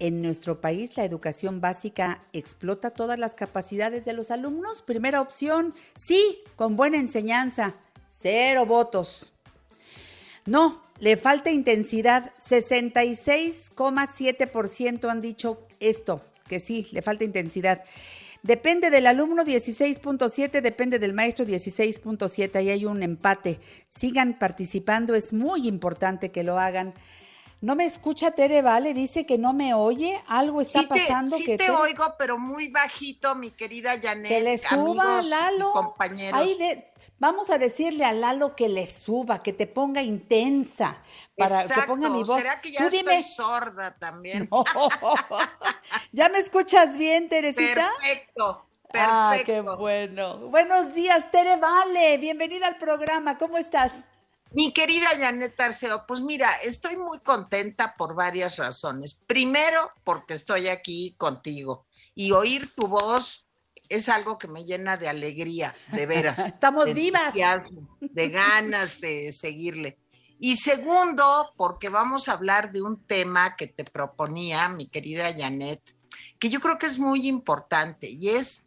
S1: En nuestro país, la educación básica explota todas las capacidades de los alumnos. Primera opción, sí, con buena enseñanza. Cero votos. No, le falta intensidad. 66,7% han dicho esto, que sí, le falta intensidad. Depende del alumno 16.7, depende del maestro 16.7, ahí hay un empate. Sigan participando, es muy importante que lo hagan. No me escucha Tere Vale, dice que no me oye, algo está
S9: Sí te-
S1: pasando
S9: sí
S1: que
S9: te
S1: Tere-
S9: oigo, pero muy bajito, mi querida Janet.
S1: que le suba
S9: amigos
S1: Lalo.
S9: compañeros.
S1: Ahí de- vamos a decirle a Lalo que le suba, que te ponga intensa, para que ponga mi voz.
S9: ¿Será que ya
S1: Tú
S9: estoy
S1: dime,
S9: sorda también?
S1: No. [LAUGHS] ¿ya me escuchas bien, Teresita?
S9: Perfecto, perfecto.
S1: Ah, qué bueno. Buenos días, Tere Vale. Bienvenida al programa. ¿Cómo estás?
S9: Mi querida Janet Arceo, pues mira, estoy muy contenta por varias razones. Primero, porque estoy aquí contigo y oír tu voz es algo que me llena de alegría, de veras. [LAUGHS]
S1: Estamos
S9: de
S1: vivas.
S9: De ganas de seguirle. Y segundo, porque vamos a hablar de un tema que te proponía mi querida Janet, que yo creo que es muy importante y es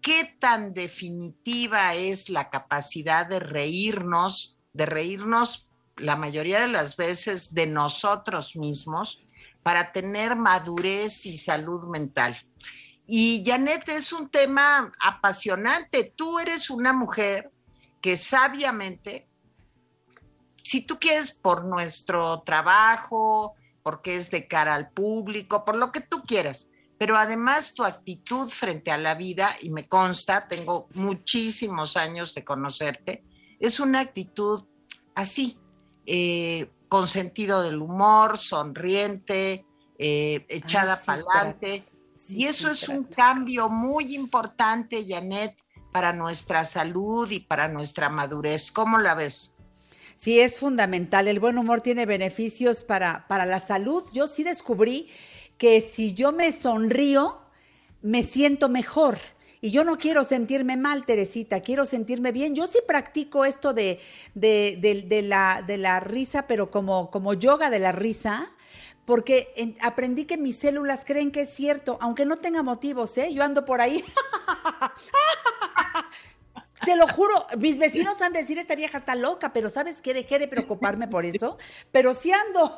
S9: qué tan definitiva es la capacidad de reírnos, de reírnos la mayoría de las veces de nosotros mismos para tener madurez y salud mental. Y Janet, es un tema apasionante. Tú eres una mujer que sabiamente, si tú quieres por nuestro trabajo, porque es de cara al público, por lo que tú quieras, pero además tu actitud frente a la vida, y me consta, tengo muchísimos años de conocerte, es una actitud así, eh, con sentido del humor, sonriente, eh, echada
S1: sí,
S9: para adelante.
S1: Sí,
S9: y eso
S1: sí,
S9: es un cambio muy importante, Janet, para nuestra salud y para nuestra madurez. ¿Cómo la ves?
S1: Sí, es fundamental. El buen humor tiene beneficios para, para la salud. Yo sí descubrí que si yo me sonrío, me siento mejor. Y yo no quiero sentirme mal, Teresita, quiero sentirme bien. Yo sí practico esto de, de, la, de la risa, pero como, como yoga de la risa, porque en- aprendí que mis células creen que es cierto, aunque no tenga motivos, ¿eh? Yo ando por ahí. [LAUGHS] Te lo juro, mis vecinos han de decir, esta vieja está loca, pero ¿sabes qué? Dejé de preocuparme por eso, pero sí ando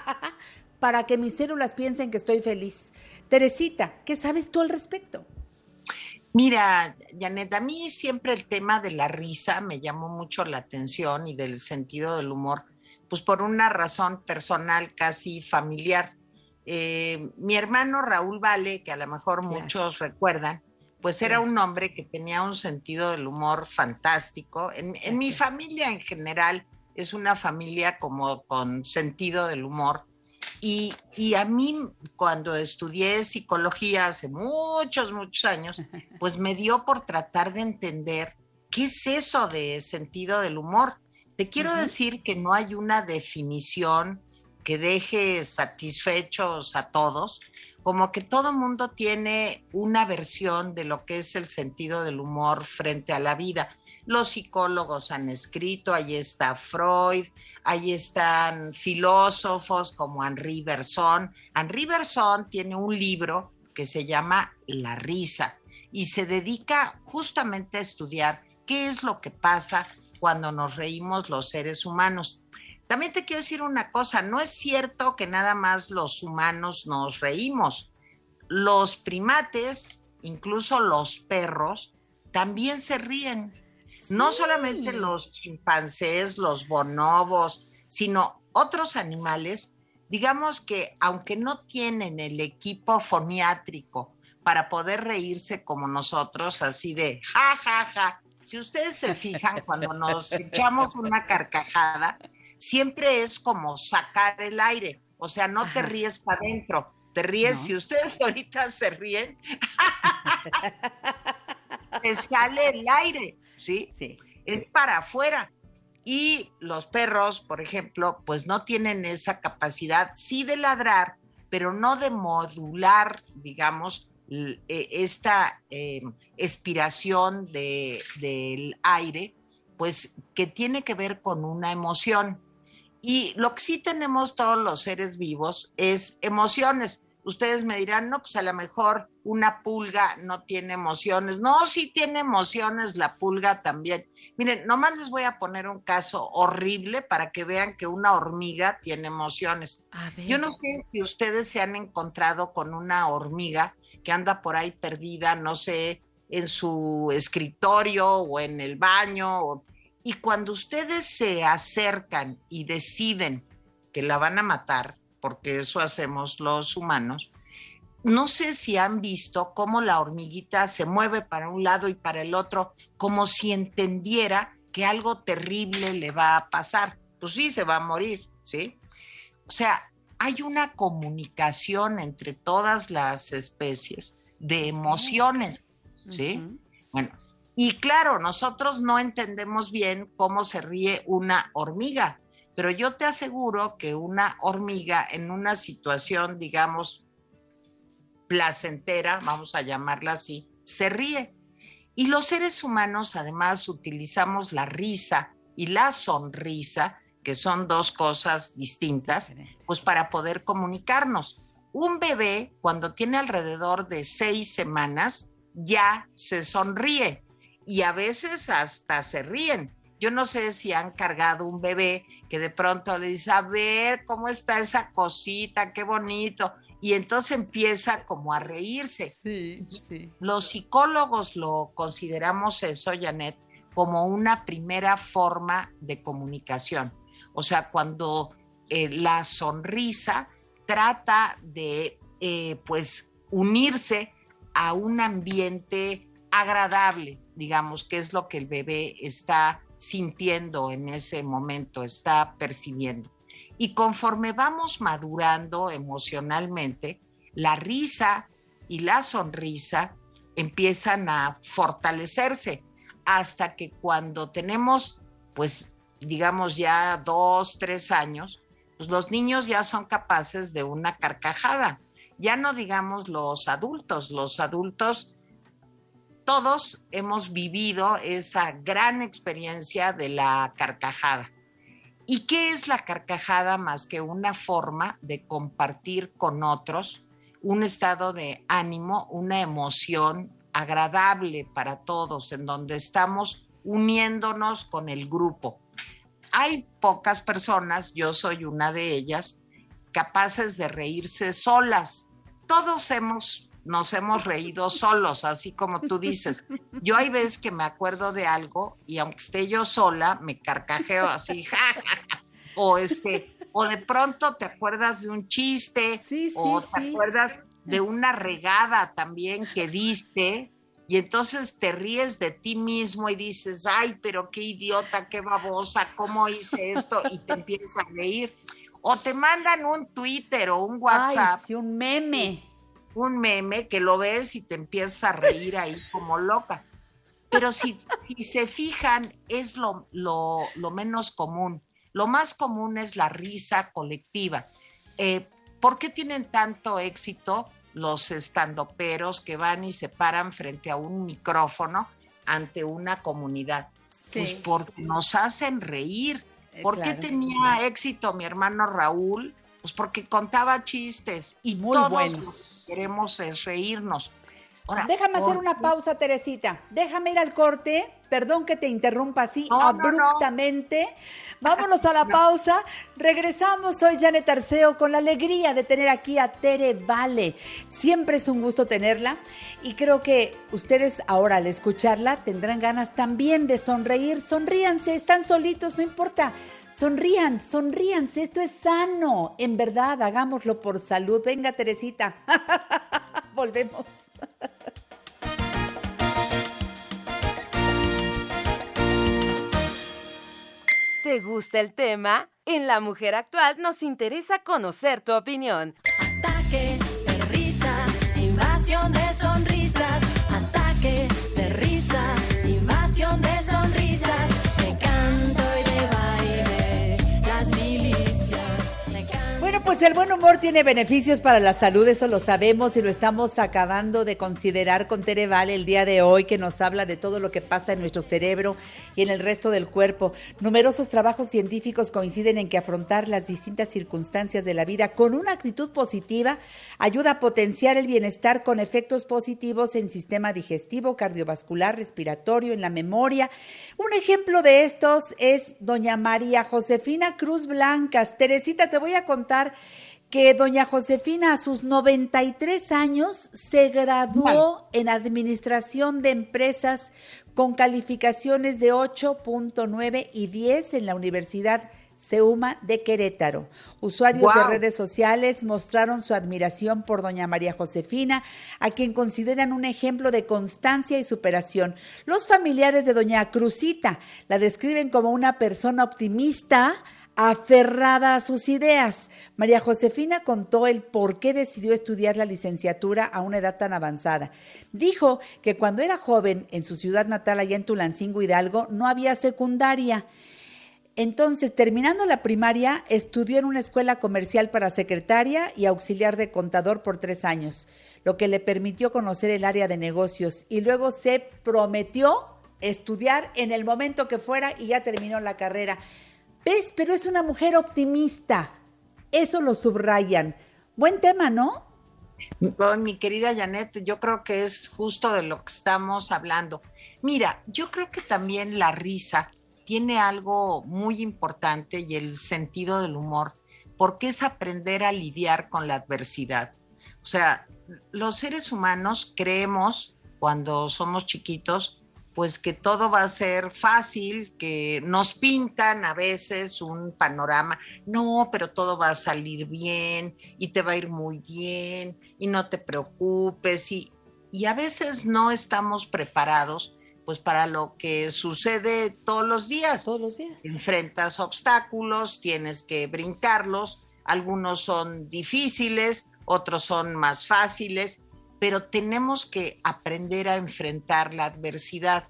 S1: [LAUGHS] para que mis células piensen que estoy feliz. Teresita, ¿qué sabes tú al respecto?
S9: Mira, Janet, a mí siempre el tema de la risa me llamó mucho la atención y del sentido del humor, pues por una razón personal casi familiar. Eh, mi hermano Raúl Vale, que a lo mejor muchos recuerdan, pues era un hombre que tenía un sentido del humor fantástico. En, en mi familia en general es una familia como con sentido del humor. Y, y, a mí, cuando estudié psicología hace muchos, muchos años, [LAUGHS] pues me dio por tratar de entender qué es eso de sentido del humor. Te quiero uh -huh. decir que no hay una definición que deje satisfechos a todos, como que todo mundo tiene una versión de lo que es el sentido del humor frente a la vida. Los psicólogos han escrito, ahí está Freud, ahí están filósofos como Henri Bergson. Henri Bergson tiene un libro que se llama La risa y se dedica justamente a estudiar qué es lo que pasa cuando nos reímos los seres humanos. También te quiero decir una cosa, no es cierto que nada más los humanos nos reímos. Los primates, incluso los perros, también se ríen. No solamente los chimpancés, los bonobos, sino otros animales, digamos que aunque no tienen el equipo foniátrico para poder reírse como nosotros, así de ja, ja, ja, si ustedes se fijan cuando nos [LAUGHS] echamos una carcajada, siempre es como sacar el aire, o sea, no te ríes para adentro, te ríes, no. si ustedes [LAUGHS] ahorita se ríen, [LAUGHS] te sale el aire, ¿sí?
S1: Sí.
S9: Es para afuera. Y los perros, por ejemplo, pues no tienen esa capacidad, sí de ladrar, pero no de modular, digamos, e, esta eh, expiración de, del aire, pues que tiene que ver con una emoción. Y lo que sí tenemos todos los seres vivos es emociones. Ustedes me dirán, no, pues a lo mejor una pulga no tiene emociones. No, sí tiene emociones la pulga también. Miren, nomás les voy a poner un caso horrible para que vean que una hormiga tiene emociones. Yo no sé si ustedes se han encontrado con una hormiga que anda por ahí perdida, no sé, en su escritorio o en el baño. Y cuando ustedes se acercan y deciden que la van a matar, porque eso hacemos los humanos, no sé si han visto cómo la hormiguita se mueve para un lado y para el otro, como si entendiera que algo terrible le va a pasar. Pues sí, se va a morir, ¿sí? O sea, hay una comunicación entre todas las especies de emociones, ¿sí? Uh -huh. Bueno, y claro, nosotros no entendemos bien cómo se ríe una hormiga, pero yo te aseguro que una hormiga en una situación, digamos, placentera, vamos a llamarla así, se ríe. Y los seres humanos además utilizamos la risa y la sonrisa, que son dos cosas distintas, pues para poder comunicarnos. Un bebé, cuando tiene alrededor de seis semanas, ya se sonríe y a veces hasta se ríen. Yo no sé si han cargado un bebé que de pronto le dice, a ver cómo está esa cosita, qué bonito. Y entonces empieza como a reírse.
S1: Sí, sí.
S9: Los psicólogos lo consideramos eso, Janet, como una primera forma de comunicación. O sea, cuando eh, la sonrisa trata de, eh, pues, unirse a un ambiente agradable, digamos, que es lo que el bebé está sintiendo en ese momento, está percibiendo. Y conforme vamos madurando emocionalmente, la risa y la sonrisa empiezan a fortalecerse hasta que cuando tenemos, pues, digamos ya dos, tres años, pues los niños ya son capaces de una carcajada. Ya no digamos los adultos, los adultos todos hemos vivido esa gran experiencia de la carcajada. ¿Y qué es la carcajada más que una forma de compartir con otros un estado de ánimo, una emoción agradable para todos, en donde estamos uniéndonos con el grupo. Hay pocas personas, yo soy una de ellas, capaces de reírse solas. Todos hemos, nos hemos reído solos, así como tú dices. Yo hay veces que me acuerdo de algo y aunque esté yo sola, me carcajeo así, ja, ja, ja. o este, o de pronto te acuerdas de un chiste, o te
S1: sí.
S9: acuerdas de una regada también que diste, y entonces te ríes de ti mismo y dices, ay, pero qué idiota, qué babosa, ¿cómo hice esto? Y te empiezas a reír. O te mandan un Twitter o un WhatsApp.
S1: Ay, sí, un meme.
S9: Un meme que lo ves y te empiezas a reír ahí como loca. Pero si, si se fijan, es lo, lo, lo menos común. Lo más común es la risa colectiva. Eh, ¿Por qué tienen tanto éxito los estandoperos que van y se paran frente a un micrófono ante una comunidad? Pues porque nos hacen reír.
S1: Eh,
S9: ¿Por qué tenía éxito mi hermano Raúl? Pues porque contaba chistes y
S1: Muy
S9: todos
S1: buenos.
S9: lo que queremos es reírnos. Ahora,
S1: Déjame hacer
S9: ¿por
S1: una pausa, Teresita. Déjame ir al corte. Perdón que te interrumpa así
S9: No, no, no.
S1: abruptamente. Vámonos a la [LAUGHS] pausa. Regresamos. Soy Janet Arceo con la alegría de tener aquí a Tere Vale. Siempre es un gusto tenerla y creo que ustedes ahora al escucharla tendrán ganas también de sonreír. Sonríanse, están solitos, no importa. Sonrían, sonríanse, esto es sano. En verdad, hagámoslo por salud. Venga, Teresita. [LAUGHS] Volvemos.
S3: ¿Te gusta el tema? En La Mujer Actual nos interesa conocer tu opinión.
S10: Ataque de risa, invasión de sonrisas.
S1: Pues el buen humor tiene beneficios para la salud, eso lo sabemos y lo estamos acabando de considerar con Tere Vale el día de hoy, que nos habla de todo lo que pasa en nuestro cerebro y en el resto del cuerpo. Numerosos trabajos científicos coinciden en que afrontar las distintas circunstancias de la vida con una actitud positiva ayuda a potenciar el bienestar con efectos positivos en sistema digestivo, cardiovascular, respiratorio, en la memoria. Un ejemplo de estos es doña María Josefina Cruz Blancas. Teresita, te voy a contar que doña Josefina a sus 93 años se graduó en administración de empresas con calificaciones de 8.9 y 10 en la Universidad Seuma de Querétaro. Usuarios de redes sociales mostraron su admiración por doña María Josefina, a quien consideran un ejemplo de constancia y superación. Los familiares de doña Cruzita la describen como una persona optimista, aferrada a sus ideas. María Josefina contó el por qué decidió estudiar la licenciatura a una edad tan avanzada. Dijo que cuando era joven en su ciudad natal allá en Tulancingo Hidalgo no había secundaria. Entonces, terminando la primaria, estudió en una escuela comercial para secretaria y auxiliar de contador por tres años, lo que le permitió conocer el área de negocios y luego se prometió estudiar en el momento que fuera y ya terminó la carrera. ¿Ves? Pero es una mujer optimista. Eso lo subrayan. Buen tema, ¿no?
S9: Oh, mi querida Janet, yo creo que es justo de lo que estamos hablando. Mira, yo creo que también la risa tiene algo muy importante y el sentido del humor, porque es aprender a lidiar con la adversidad. O sea, los seres humanos creemos cuando somos chiquitos, pues que todo va a ser fácil, que nos pintan a veces un panorama, no, pero todo va a salir bien y te va a ir muy bien y no te preocupes y, y a veces no estamos preparados pues para lo que sucede todos los días.
S1: Todos los días.
S9: Enfrentas obstáculos, tienes que brincarlos, algunos son difíciles, otros son más fáciles, pero tenemos que aprender a enfrentar la adversidad.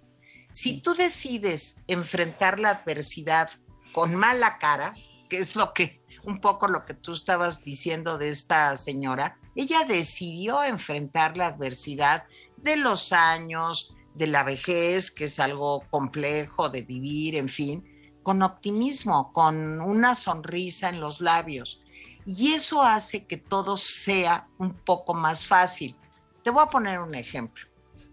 S9: Si tú decides enfrentar la adversidad con mala cara, que es lo que un poco lo que tú estabas diciendo de esta señora, ella decidió enfrentar la adversidad de los años, de la vejez, que es algo complejo de vivir, en fin, con optimismo, con una sonrisa en los labios. Y eso hace que todo sea un poco más fácil. Te voy a poner un ejemplo.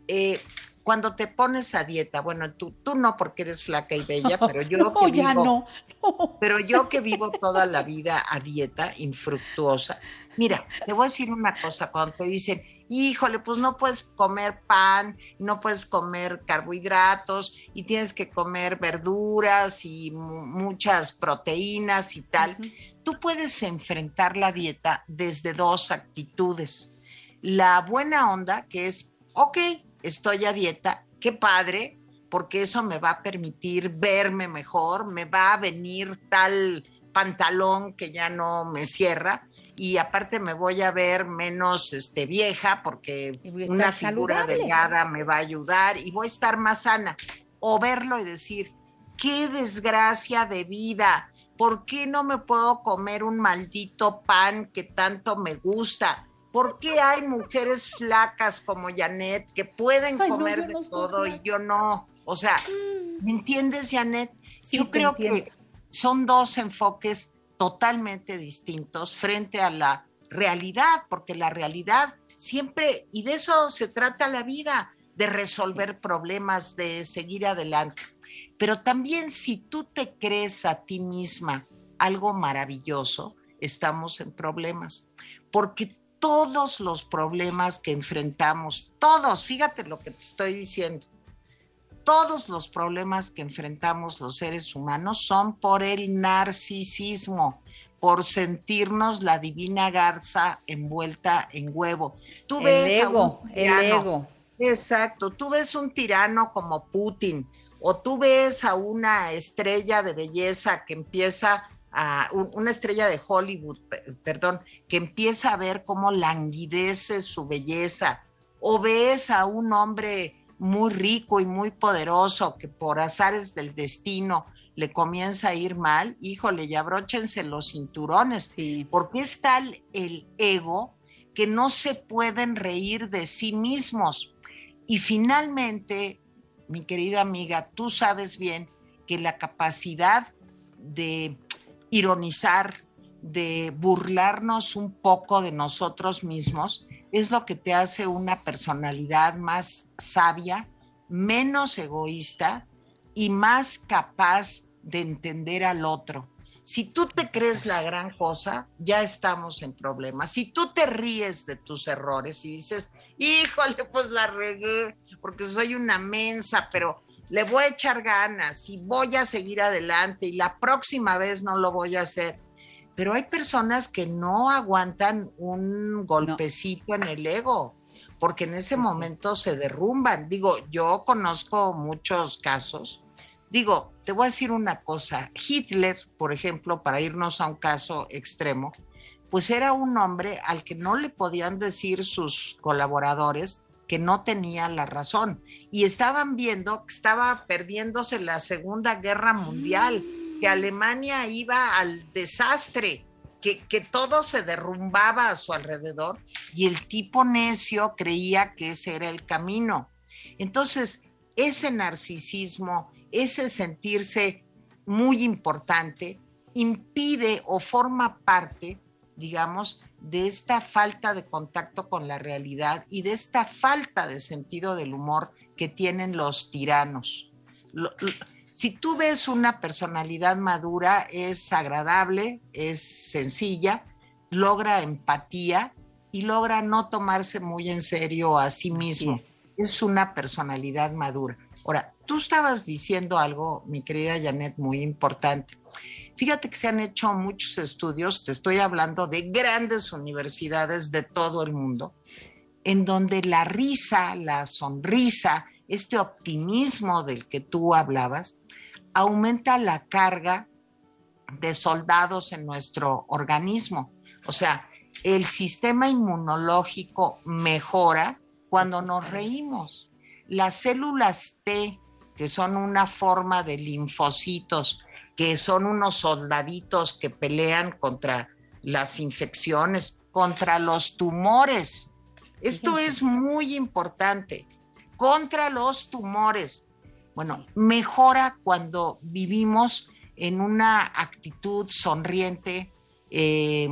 S9: eh, cuando te pones a dieta, bueno, tú, tú no porque eres flaca y bella, [LAUGHS] pero yo
S1: No,
S9: que
S1: ya
S9: vivo-
S1: no.
S9: pero yo que vivo toda la vida a dieta infructuosa, mira, te voy a decir una cosa, cuando te dicen, híjole, pues no puedes comer pan, no puedes comer carbohidratos y tienes que comer verduras y mu- muchas proteínas y tal, tú puedes enfrentar la dieta desde dos actitudes. La buena onda, que es, ok, estoy a dieta, qué padre, porque eso me va a permitir verme mejor, me va a venir tal pantalón que ya no me cierra y aparte me voy a ver menos este, vieja porque una figura
S1: saludable.
S9: delgada me va a ayudar y voy a estar más sana. O verlo y decir, qué desgracia de vida, ¿por qué no me puedo comer un maldito pan que tanto me gusta? ¿Por qué hay mujeres flacas como Janet que pueden
S1: Ay,
S9: comer de
S1: no
S9: todo y yo no? O sea, ¿me entiendes, Janet?
S1: Sí,
S9: yo creo
S1: entiendo.
S9: que son dos enfoques totalmente distintos frente a la realidad, porque la realidad siempre, y de eso se trata la vida, de resolver problemas, de seguir adelante. Pero también si tú te crees a ti misma algo maravilloso, estamos en problemas, porque todos los problemas que enfrentamos, todos, fíjate lo que te estoy diciendo, todos los problemas que enfrentamos los seres humanos son por el narcisismo, por sentirnos la divina garza envuelta en huevo. Tú
S1: El
S9: ves
S1: ego, el ego.
S9: Exacto, tú ves un tirano como Putin o tú ves a una estrella de belleza que empieza a un- una estrella de Hollywood, pe- perdón, que empieza a ver cómo languidece su belleza o ves a un hombre muy rico y muy poderoso que por azares del destino le comienza a ir mal, híjole, y abróchense los cinturones, porque es tal el ego que no se pueden reír de sí mismos. Y finalmente, mi querida amiga, tú sabes bien que la capacidad de ironizar, de burlarnos un poco de nosotros mismos, es lo que te hace una personalidad más sabia, menos egoísta y más capaz de entender al otro. Si tú te crees la gran cosa, ya estamos en problemas. Si tú te ríes de tus errores y dices, híjole, pues la regué porque soy una mensa, pero le voy a echar ganas y voy a seguir adelante y la próxima vez no lo voy a hacer. Pero hay personas que no aguantan un golpecito en el ego, porque en ese momento se derrumban. Digo, yo conozco muchos casos. Digo, te voy a decir una cosa. Hitler, por ejemplo, para irnos a un caso extremo, pues era un hombre al que no le podían decir sus colaboradores que no tenía la razón. Y estaban viendo que estaba perdiéndose la Segunda Guerra Mundial, que Alemania iba al desastre, que, que todo se derrumbaba a su alrededor y el tipo necio creía que ese era el camino. Entonces, ese narcisismo, ese sentirse muy importante, impide o forma parte, digamos, de esta falta de contacto con la realidad y de esta falta de sentido del humor que tienen los tiranos. Lo- lo- si tú ves una personalidad madura, es agradable, es sencilla, logra empatía y logra no tomarse muy en serio a sí mismo. Es. una personalidad madura. Ahora, tú estabas diciendo algo, mi querida Janet, muy importante. Fíjate que se han hecho muchos estudios, te estoy hablando de grandes universidades de todo el mundo, en donde la risa, la sonrisa, este optimismo del que tú hablabas, aumenta la carga de soldados en nuestro organismo. O sea, el sistema inmunológico mejora cuando nos reímos. Las células T, que son una forma de linfocitos, que son unos soldaditos que pelean contra las infecciones, contra los tumores. Esto es muy importante, contra los tumores. Bueno, mejora cuando vivimos en una actitud sonriente, eh,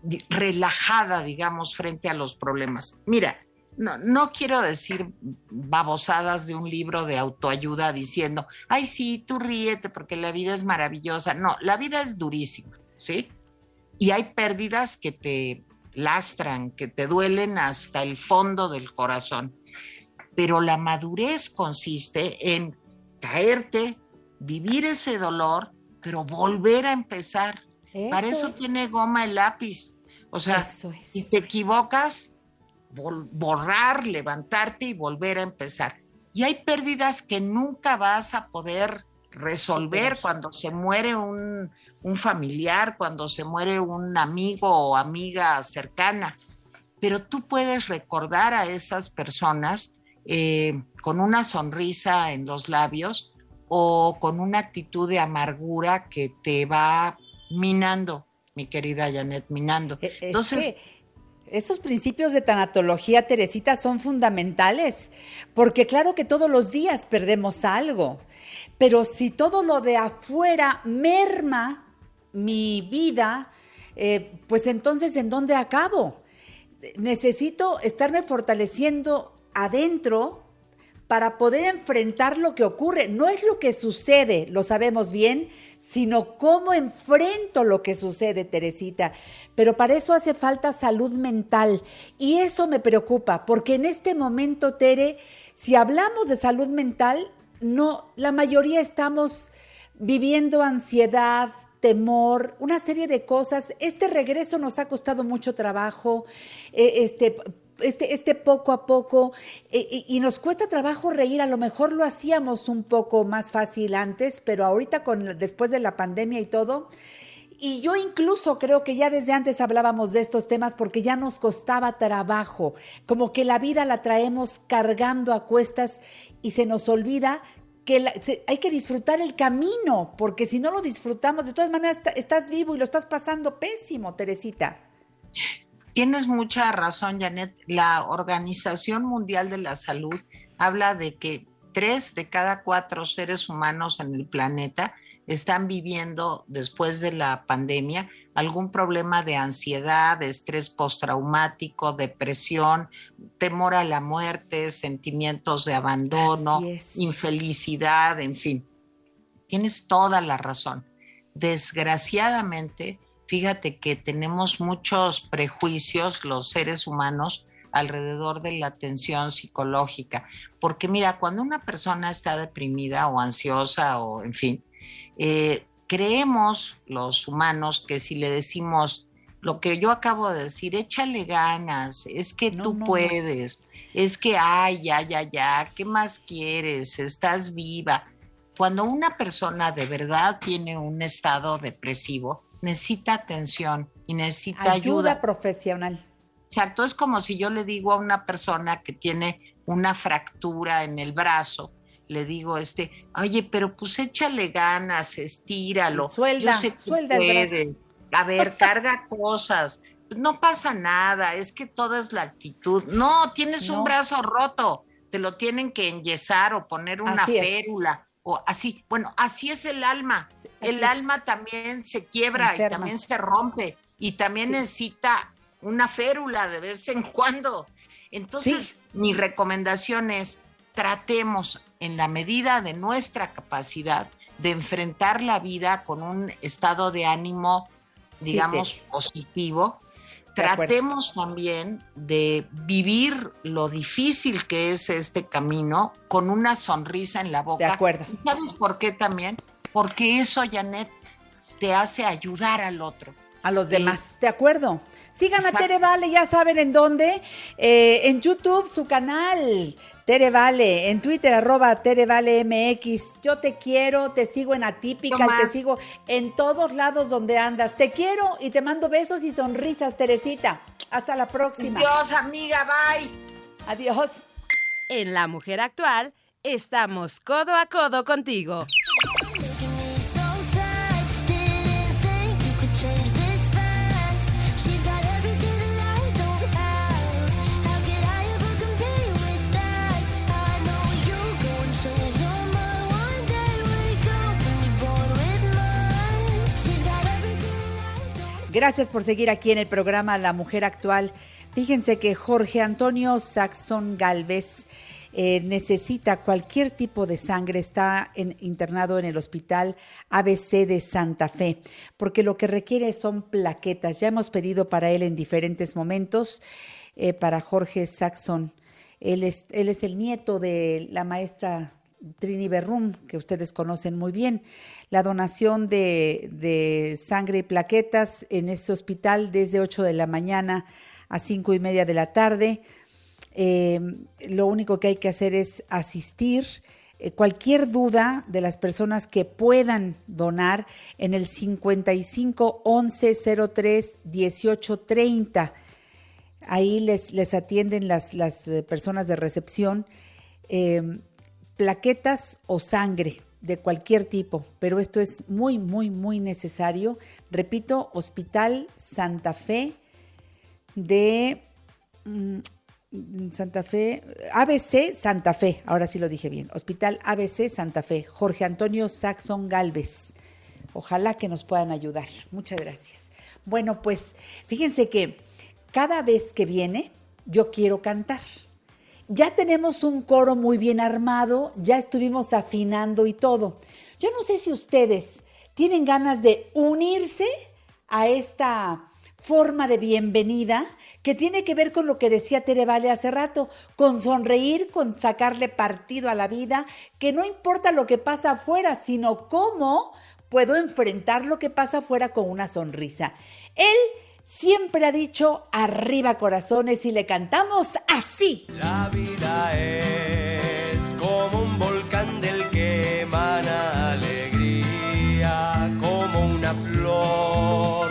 S9: di- relajada, digamos, frente a los problemas. Mira, no, no quiero decir babosadas de un libro de autoayuda diciendo, ay, sí, tú ríete porque la vida es maravillosa. No, la vida es durísima, ¿sí? Y hay pérdidas que te lastran, que te duelen hasta el fondo del corazón. Pero la madurez consiste en caerte, vivir ese dolor, pero volver a empezar. Para eso
S1: Eso es.
S9: tiene goma el lápiz. O sea,
S1: Eso es.
S9: si te equivocas, borrar, levantarte y volver a empezar. Y hay pérdidas que nunca vas a poder resolver
S1: Superar.
S9: cuando se muere un, un familiar, cuando se muere un amigo o amiga cercana. Pero tú puedes recordar a esas personas eh, con una sonrisa en los labios o con una actitud de amargura que te va minando, mi querida Janet, minando.
S1: E- Es
S9: Entonces,
S1: que esos principios de tanatología, Teresita, son fundamentales, porque claro que todos los días perdemos algo, pero si todo lo de afuera merma mi vida, eh, pues entonces ¿en dónde acabo? Necesito estarme fortaleciendo adentro para poder enfrentar lo que ocurre. No es lo que sucede, lo sabemos bien, sino cómo enfrento lo que sucede, Teresita. Pero para eso hace falta salud mental. Y eso me preocupa, porque en este momento, Tere, si hablamos de salud mental, no, la mayoría estamos viviendo ansiedad, temor, una serie de cosas. Este regreso nos ha costado mucho trabajo. eh, este este, este poco a poco, eh, y, nos cuesta trabajo reír, a lo mejor lo hacíamos un poco más fácil antes, pero ahorita con después de la pandemia y todo, y yo incluso creo que ya desde antes hablábamos de estos temas porque ya nos costaba trabajo, como que la vida la traemos cargando a cuestas y se nos olvida que hay que disfrutar el camino, porque si no lo disfrutamos, de todas maneras está- estás vivo y lo estás pasando pésimo, Teresita.
S9: Tienes mucha razón, Janet. La Organización Mundial de la Salud habla de que tres de cada cuatro seres humanos en el planeta están viviendo después de la pandemia algún problema de ansiedad, de estrés postraumático, depresión, temor a la muerte, sentimientos de abandono, infelicidad, en fin. Tienes toda la razón. Desgraciadamente, fíjate que tenemos muchos prejuicios los seres humanos alrededor de la atención psicológica, porque mira, cuando una persona está deprimida o ansiosa o en fin, eh, creemos los humanos que si le decimos lo que yo acabo de decir, échale ganas, es que
S1: No,
S9: tú
S1: no, no.
S9: puedes, es que, ay, ya, ya, ya, ¿qué más quieres? Estás viva. Cuando una persona de verdad tiene un estado depresivo, necesita atención y necesita
S1: Ayuda,
S9: ayuda.
S1: profesional.
S9: Exacto, es como si yo le digo a una persona que tiene una fractura en el brazo, le digo, este, oye, pero pues échale ganas, estíralo.
S1: Suelda,
S9: Yo sé
S1: suelda el brazo.
S9: puedes. A ver, carga [LAUGHS] cosas. Pues no pasa nada, es que todo es la actitud. No, tienes
S1: No.
S9: un brazo roto, te lo tienen que enyesar o poner una
S1: Así es.
S9: O así. Bueno, así es el alma.
S1: Así
S9: el
S1: es.
S9: alma también se quiebra y también se rompe y también
S1: Sí.
S9: necesita una férula de vez en cuando. Entonces, mi recomendación es tratemos en la medida de nuestra capacidad de enfrentar la vida con un estado de ánimo,
S1: Sí,
S9: digamos, positivo. Tratemos también de vivir lo difícil que es este camino con una sonrisa en la boca.
S1: De acuerdo.
S9: ¿Y ¿Sabes por qué también? Porque eso, Janet, te hace ayudar al otro.
S1: A los demás, ¿de acuerdo? Sigan a. Tere Vale, ya saben en dónde. Eh, en YouTube, su canal, Tere Vale. En Twitter, arroba Tere Vale MX. Yo te quiero, te sigo en Atípica,
S9: Yo
S1: te sigo en todos lados donde andas. Te quiero y te mando besos y sonrisas, Teresita. Hasta la próxima.
S9: Dios, amiga, bye.
S1: Adiós.
S3: En La Mujer Actual, estamos codo a codo contigo.
S1: Gracias por seguir aquí en el programa La Mujer Actual. Fíjense que Jorge Antonio Saxon Galvez eh, necesita cualquier tipo de sangre, está internado en el hospital ABC de Santa Fe, porque lo que requiere son plaquetas. Ya hemos pedido para él en diferentes momentos, eh, para Jorge Saxon. Él es el nieto de la maestra Trini Berrum, que ustedes conocen muy bien. La donación de, de sangre y plaquetas en ese hospital desde 8 de la mañana a 5 y media de la tarde. Eh, lo único que hay que hacer es asistir. Eh, cualquier duda de las personas que puedan donar en el 55 11 03 18 30. Ahí les, les atienden las, las eh, personas de recepción. Plaquetas o sangre de cualquier tipo, pero esto es muy, muy, muy necesario. Repito, Hospital Santa Fe de mm, Santa Fe, ABC Santa Fe, ahora sí lo dije bien, Hospital ABC Santa Fe, Jorge Antonio Saxon Galvez. Ojalá que nos puedan ayudar. Muchas gracias. Bueno, pues fíjense que cada vez que viene, yo quiero cantar. Ya tenemos un coro muy bien armado, ya estuvimos afinando y todo. Yo no sé si ustedes tienen ganas de unirse a esta forma de bienvenida que tiene que ver con lo que decía Tere Vale hace rato, con sonreír, con sacarle partido a la vida, que no importa lo que pasa afuera, sino cómo puedo enfrentar lo que pasa afuera con una sonrisa. Él siempre ha dicho arriba corazones y le cantamos así.
S11: La vida es como un volcán del que emana alegría, como una flor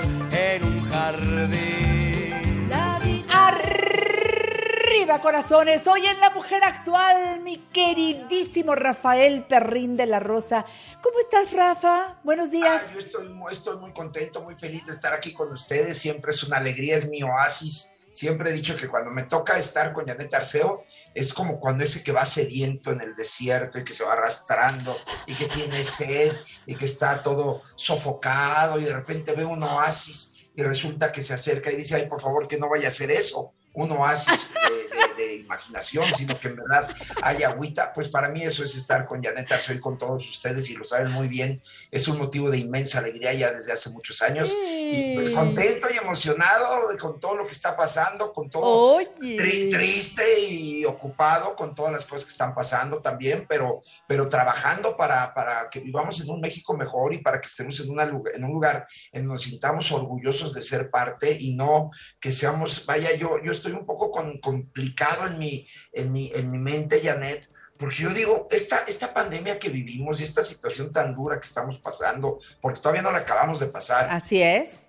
S1: Arriba corazones, hoy en La Mujer Actual, mi queridísimo Rafael Perrín de la Rosa. ¿Cómo estás, Rafa? Buenos días.
S12: Ah, yo estoy, estoy muy contento, muy feliz de estar aquí con ustedes. Siempre es una alegría, es mi oasis. Siempre he dicho que cuando me toca estar con Janet Arceo, es como cuando ese que va sediento en el desierto y que se va arrastrando y que tiene sed y que está todo sofocado y de repente ve un oasis y resulta que se acerca y dice, ay, por favor, que no vaya a ser eso, un oasis de, de- de imaginación, sino que en verdad hay agüita. Pues para mí eso es estar con Janet Arceo y con todos ustedes y lo saben muy bien. Es un motivo de inmensa alegría ya desde hace muchos años. Y pues contento y emocionado con todo lo que está pasando, con todo tri- triste y ocupado con todas las cosas que están pasando también, pero, pero trabajando para, para que vivamos en un México mejor y para que estemos en, una, en un lugar en donde nos sintamos orgullosos de ser parte y no que seamos, vaya, yo, yo estoy un poco con- complicado en mi, en, mi, en mi mente, Janet, porque yo digo, esta, esta pandemia que vivimos y esta situación tan dura que estamos pasando, porque todavía no la acabamos de pasar,
S1: Así es.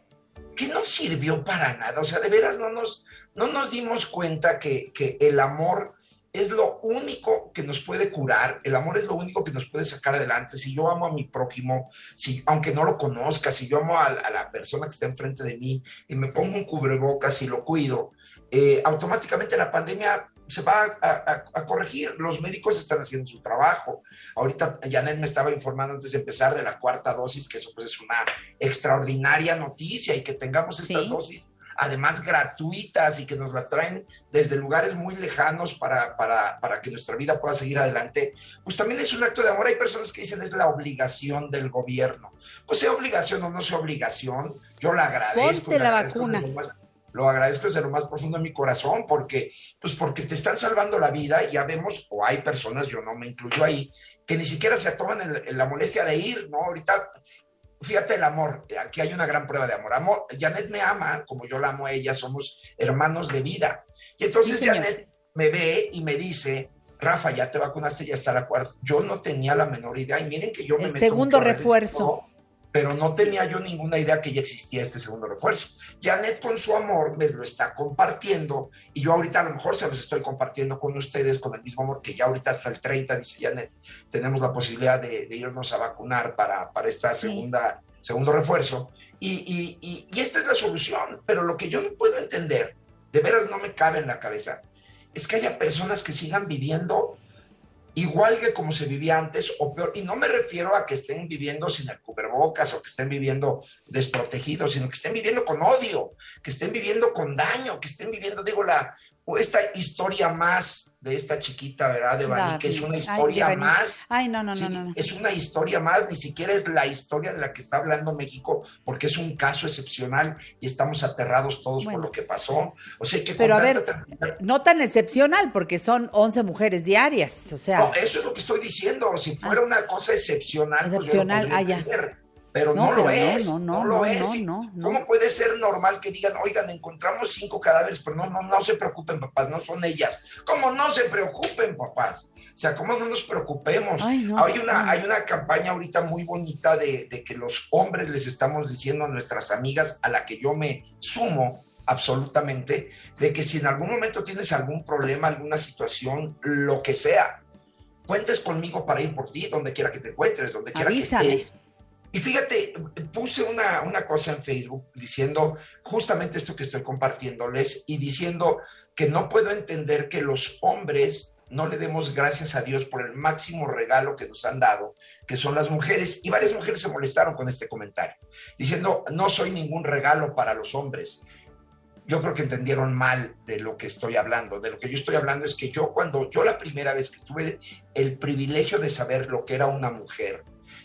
S12: que no sirvió para nada. O sea, de veras no nos, no nos dimos cuenta que, que el amor es lo único que nos puede curar, el amor es lo único que nos puede sacar adelante. Si yo amo a mi prójimo, si, aunque no lo conozca, si yo amo a, a la persona que está enfrente de mí y me pongo un cubrebocas y lo cuido, eh, automáticamente la pandemia se va a, a- a corregir. Los médicos están haciendo su trabajo. Ahorita Janet me estaba informando antes de empezar de la cuarta dosis, que eso pues es una extraordinaria noticia y que tengamos estas
S1: Sí.
S12: dosis además gratuitas y que nos las traen desde lugares muy lejanos para, para, para que nuestra vida pueda seguir adelante, pues también es un acto de amor. Hay personas que dicen es la obligación del gobierno. Pues sea obligación o no sea obligación, yo la agradezco.
S1: Ponte
S12: la
S1: la
S12: agradezco
S1: vacuna.
S12: Lo agradezco desde lo más profundo de mi corazón porque, pues porque te están salvando la vida y ya vemos, o hay personas, yo no me incluyo ahí, que ni siquiera se toman el- la molestia de ir, ¿no? Ahorita fíjate el amor, aquí hay una gran prueba de amor. amor. Janet me ama, como yo la amo a ella, somos hermanos de vida. Y entonces
S1: Sí.
S12: Janet me ve y me dice, Rafa, ya te vacunaste, ya está la cuarta. Yo no tenía la menor idea, y miren que yo me
S1: El
S12: meto
S1: segundo refuerzo.
S12: Pero no tenía yo ninguna idea que ya existía este segundo refuerzo. Janet con su amor me lo está compartiendo y yo ahorita a lo mejor se los estoy compartiendo con ustedes con el mismo amor que ya ahorita hasta el 30, dice Janet, tenemos la posibilidad de, de irnos a vacunar para, para esta
S1: Sí.
S12: segunda, segundo refuerzo. Y, y- y- y esta es la solución, pero lo que yo no puedo entender, de veras no me cabe en la cabeza, es que haya personas que sigan viviendo igual que como se vivía antes o peor. Y no me refiero a que estén viviendo sin el cubrebocas o que estén viviendo desprotegidos, sino que estén viviendo con odio, que estén viviendo con daño, que estén viviendo, digo, la, o esta historia más de esta chiquita, ¿verdad? De Bani, que es una historia más.
S1: Ay, no, no,
S12: Sí,
S1: no, no. no.
S12: Es una historia más, ni siquiera es la historia de la que está hablando México, porque es un caso excepcional y estamos aterrados todos
S1: Bueno.
S12: por lo que pasó. O sea que
S1: Pero a ver,
S12: tanta tranquilidad-
S1: no tan excepcional, porque son 11 mujeres diarias, o sea,
S12: No, eso es lo que estoy diciendo. Si fuera una cosa excepcional, pues yo lo
S1: Excepcional, ah, ya.
S12: entender. Pero
S1: No,
S12: no, lo
S1: pero
S12: es.
S1: no,
S12: No,
S1: no,
S12: lo es. ¿Cómo puede ser normal que digan, oigan, encontramos cinco cadáveres, pero no, no, no se preocupen, papás, no son ellas? ¿Cómo no se preocupen, papás? O sea, ¿cómo no nos preocupemos?
S1: Ay,
S12: hay, una, hay una campaña ahorita muy bonita de, de que los hombres les estamos diciendo a nuestras amigas, a la que yo me sumo, absolutamente, de que si en algún momento tienes algún problema, alguna situación, lo que sea, cuentes conmigo para ir por ti, donde quiera que te encuentres, donde quiera que estés. Y fíjate, puse una, una cosa en Facebook diciendo justamente esto que estoy compartiéndoles y diciendo que no puedo entender que los hombres no le demos gracias a Dios por el máximo regalo que nos han dado, que son las mujeres. Y varias mujeres se molestaron con este comentario, diciendo, no soy ningún regalo para los hombres. Yo creo que entendieron mal de lo que estoy hablando. De lo que yo estoy hablando es que yo cuando, yo la primera vez que tuve el privilegio de saber lo que era una mujer,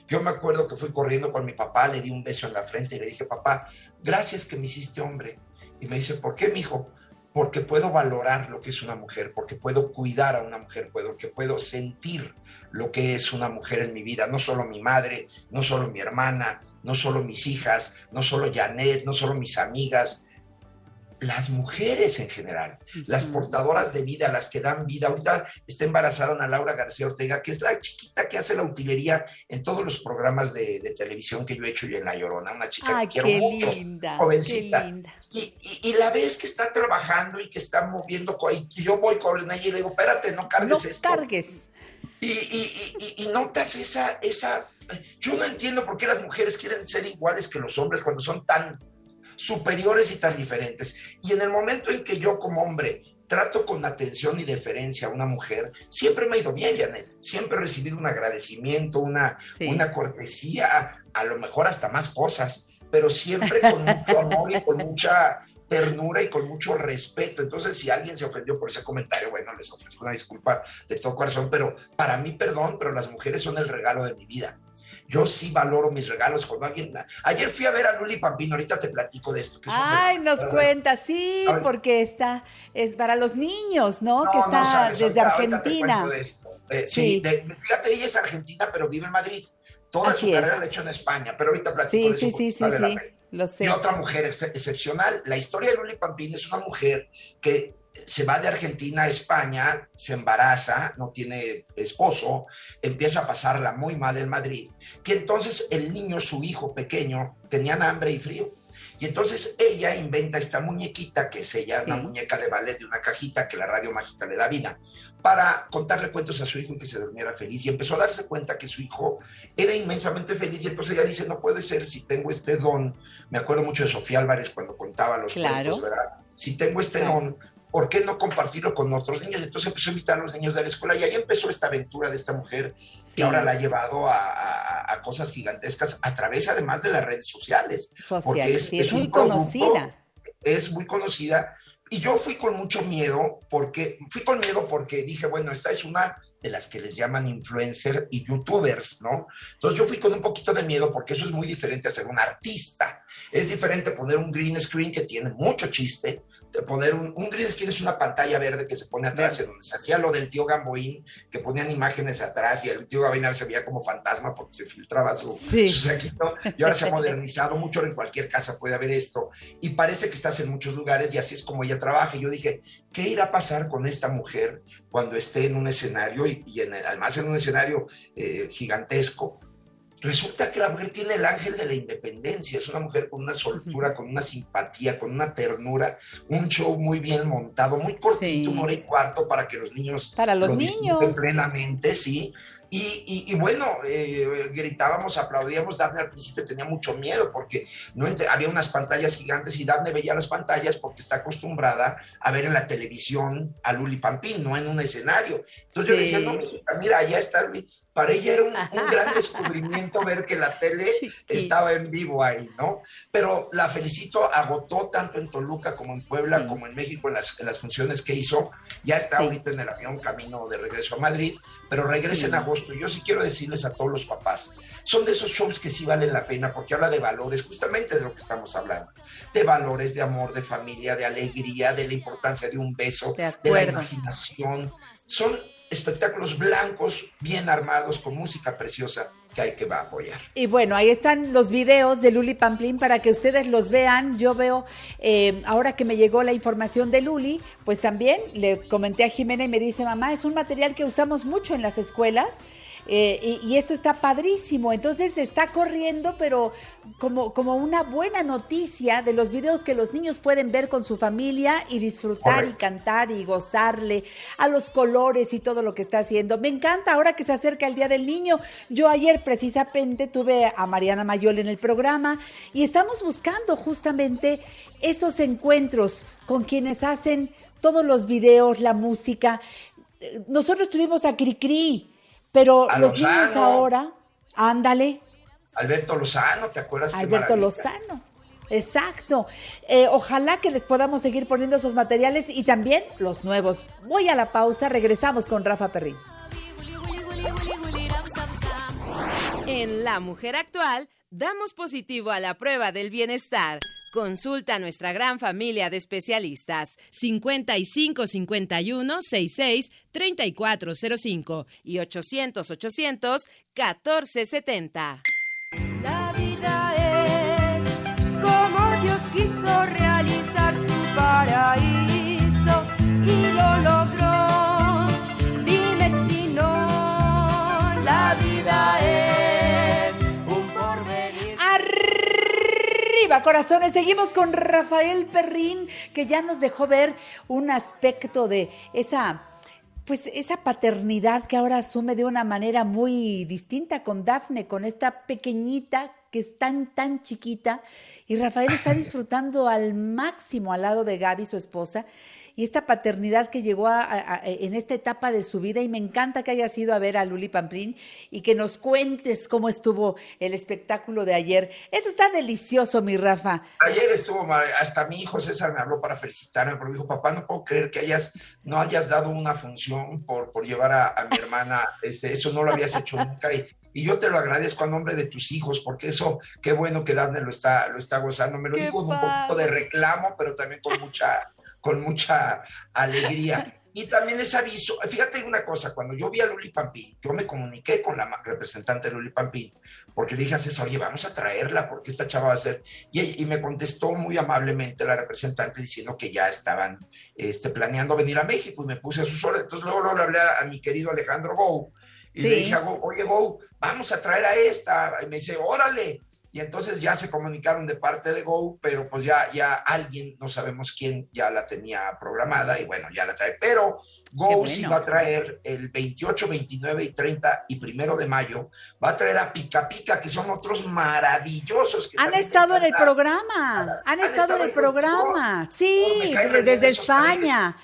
S12: yo me acuerdo que fui corriendo con mi papá, le di un beso en la frente y le dije, papá, gracias que me hiciste hombre. Y me dice, ¿por qué, mijo? Porque puedo valorar lo que es una mujer, porque puedo cuidar a una mujer, puedo, que puedo sentir lo que es una mujer en mi vida, no solo mi madre, no solo mi hermana, no solo mis hijas, no solo Janet, no solo mis amigas, las mujeres en general, las portadoras de vida, las que dan vida. Ahorita está embarazada Ana Laura García Ortega, que es la chiquita que hace la utilería en todos los programas de, de televisión que yo he hecho yo en La Llorona, una chica
S1: Ay,
S12: que quiero mucho,
S1: linda,
S12: jovencita.
S1: linda.
S12: Y, y- y la ves que está trabajando y que está moviendo, y yo voy con ella y le digo, espérate, no cargues
S1: No
S12: esto.
S1: cargues.
S12: Y, y- y- y- y notas esa, esa, yo no entiendo por qué las mujeres quieren ser iguales que los hombres cuando son tan superiores y tan diferentes. Y en el momento en que yo como hombre trato con atención y deferencia a una mujer, siempre me ha ido bien, Janet. Siempre he recibido un agradecimiento, una,
S1: Sí.
S12: una cortesía, a lo mejor hasta más cosas, pero siempre con mucho amor y con mucha ternura y con mucho respeto. Entonces, si alguien se ofendió por ese comentario, bueno, les ofrezco una disculpa de todo corazón, pero para mí, perdón, pero las mujeres son el regalo de mi vida. Yo sí valoro mis regalos cuando alguien... Ayer fui a ver a Luli Pampino, ahorita te platico de esto. que
S1: Ay, nos cuenta, sí, porque está, es para los niños, ¿no?
S12: No,
S1: que
S12: no
S1: está
S12: sabes,
S1: desde
S12: ahorita- ahorita te
S1: Argentina.
S12: de esto. Eh, sí,
S1: Sí.
S12: de- fíjate, ella es argentina, pero vive en Madrid. Toda
S1: Así
S12: su
S1: es.
S12: carrera la ha hecho en España, pero ahorita platico
S1: Sí,
S12: de eso.
S1: sí, sí, sí, sí, lo sé.
S12: Y otra mujer ex- excepcional. La historia de Luli Pampín es una mujer que se va de Argentina a España, se embaraza, no tiene esposo, empieza a pasarla muy mal en Madrid. Y entonces el niño, su hijo pequeño, tenían hambre y frío. Y entonces ella inventa esta muñequita, que es ella, una
S1: Sí.
S12: muñeca de ballet de una cajita que la radio mágica le da vida, para contarle cuentos a su hijo y que se durmiera feliz. Y empezó a darse cuenta que su hijo era inmensamente feliz. Y entonces ella dice, no puede ser si tengo este don. Me acuerdo mucho de Sofía Álvarez cuando contaba los
S1: Claro.
S12: cuentos, ¿verdad? Si tengo este
S1: Claro.
S12: don, ¿por qué no compartirlo con otros niños? Entonces empezó a invitar a los niños de la escuela y ahí empezó esta aventura de esta mujer
S1: Sí.
S12: que ahora la ha llevado a, a- a cosas gigantescas a través además de las redes sociales.
S1: Social,
S12: porque es-
S1: sí, es,
S12: es
S1: muy
S12: producto
S1: conocida.
S12: es muy conocida y yo fui con mucho miedo porque fui con miedo porque dije, bueno, esta es una de las que les llaman influencer y youtubers, ¿no? Entonces yo fui con un poquito de miedo porque eso es muy diferente a ser un artista. Es diferente poner un green screen que tiene mucho chiste, poner un, un green screen es una pantalla verde que se pone atrás, en donde se hacía lo del tío Gamboín, que ponían imágenes atrás y el tío Gamboín se veía como fantasma porque se filtraba su,
S1: Sí.
S12: su saquito. Y ahora se ha modernizado mucho, en cualquier casa puede haber esto. Y parece que estás en muchos lugares y así es como ella trabaja. Y yo dije, ¿qué irá a pasar con esta mujer cuando esté en un escenario y, y en- además en un escenario eh, gigantesco? Resulta que la mujer tiene el ángel de la independencia, es una mujer con una soltura, con una simpatía, con una ternura, un show muy bien montado, muy cortito,
S1: Sí.
S12: una hora y cuarto para que los niños
S1: Para los
S12: lo
S1: niños.
S12: plenamente, sí. Y, y- y bueno, eh, gritábamos, aplaudíamos. Daphne al principio tenía mucho miedo porque no había unas pantallas gigantes y Daphne veía las pantallas porque está acostumbrada a ver en la televisión a Luli Pampín, no en un escenario. Entonces yo le decía, no, mijita, mira, allá está Luli. Para ella era un, un gran [LAUGHS] descubrimiento ver que la tele estaba en vivo ahí, ¿no? Pero la felicito, agotó tanto en Toluca como en Puebla, como en México en las, en las funciones que hizo. Ya está
S1: Sí.
S12: ahorita en el avión camino de regreso a Madrid, pero regresa en agosto. Yo sí quiero decirles a todos los papás, son de esos shows que sí valen la pena porque habla de valores, justamente de lo que estamos hablando, de valores, de amor, de familia, de alegría, de la importancia de un beso, de, la imaginación. Son espectáculos blancos, bien armados, con música preciosa que hay que va a apoyar.
S1: Y bueno, ahí están los videos de Luli Pamplín para que ustedes los vean. Yo veo, eh, ahora que me llegó la información de Luli, pues también le comenté a Jimena y me dice, mamá, es un material que usamos mucho en las escuelas. Eh, y, y eso está padrísimo. Entonces está corriendo, pero como, como una buena noticia de los videos que los niños pueden ver con su familia y disfrutar
S13: Correcto.
S1: y cantar y gozarle a los colores y todo lo que está haciendo. Me encanta ahora que se acerca el Día del Niño. Yo ayer precisamente tuve a Mariana Mayol en el programa y estamos buscando justamente esos encuentros con quienes hacen todos los videos, la música. Eh, Nosotros tuvimos a Cricri, pero
S12: A
S1: los niños ahora, ándale,
S12: Alberto Lozano, ¿te acuerdas?
S1: Alberto. Lozano. Exacto. Eh, ojalá que les podamos seguir poniendo esos materiales y también los nuevos. Voy a la pausa, regresamos con Rafa Perrín.
S3: En La Mujer Actual, damos positivo a la prueba del bienestar. Consulta a nuestra gran familia de especialistas 55 51 66 3405 y 800 800 1470.
S1: Corazones. Seguimos con Rafael Perrín, que ya nos dejó ver un aspecto de esa, pues esa paternidad que ahora asume de una manera muy distinta con Dafne, con esta pequeñita que es tan, tan chiquita. Y Rafael está [LAUGHS] disfrutando al máximo al lado de Gaby, su esposa, y esta paternidad que llegó a- a- a- en esta etapa de su vida. Y me encanta que hayas ido a ver a Luli Pamplín y que nos cuentes cómo estuvo el espectáculo de ayer. Eso está delicioso, mi Rafa.
S12: Ayer estuvo, hasta mi hijo César me habló para felicitarme, porque me dijo, papá, no puedo creer que hayas, no hayas dado una función por, por llevar a, a mi hermana, este, eso no lo habías hecho nunca, y, y yo te lo agradezco a nombre de tus hijos, porque eso, qué bueno que Daphne lo está, lo está gozando, me lo
S1: Qué
S12: digo con un poquito de reclamo, pero también con mucha, con mucha alegría. Y también les aviso, fíjate una cosa, cuando yo vi a Luli Pampín, yo me comuniqué con la representante de Luli Pampín, porque le dije a César, oye, vamos a traerla, porque esta chava va a ser... Y, me contestó muy amablemente la representante diciendo que ya estaban este, planeando venir a México y me puse a sus órdenes. Entonces luego, luego le hablé a, mi querido Alejandro Gou y le dije a Gou, oye Gou, vamos a traer a esta. Y me dice, órale. Y entonces ya se comunicaron de parte de Go, pero pues ya, ya alguien, no sabemos quién, ya la tenía programada y bueno, ya la trae. Pero Go
S1: bueno.
S12: sí va a traer el 28, 29 y 30 y primero de mayo, va a traer a Pica Pica, que son otros maravillosos. Que
S1: Han estado en el programa, han estado en el programa, sí,
S12: Oh,
S1: desde España.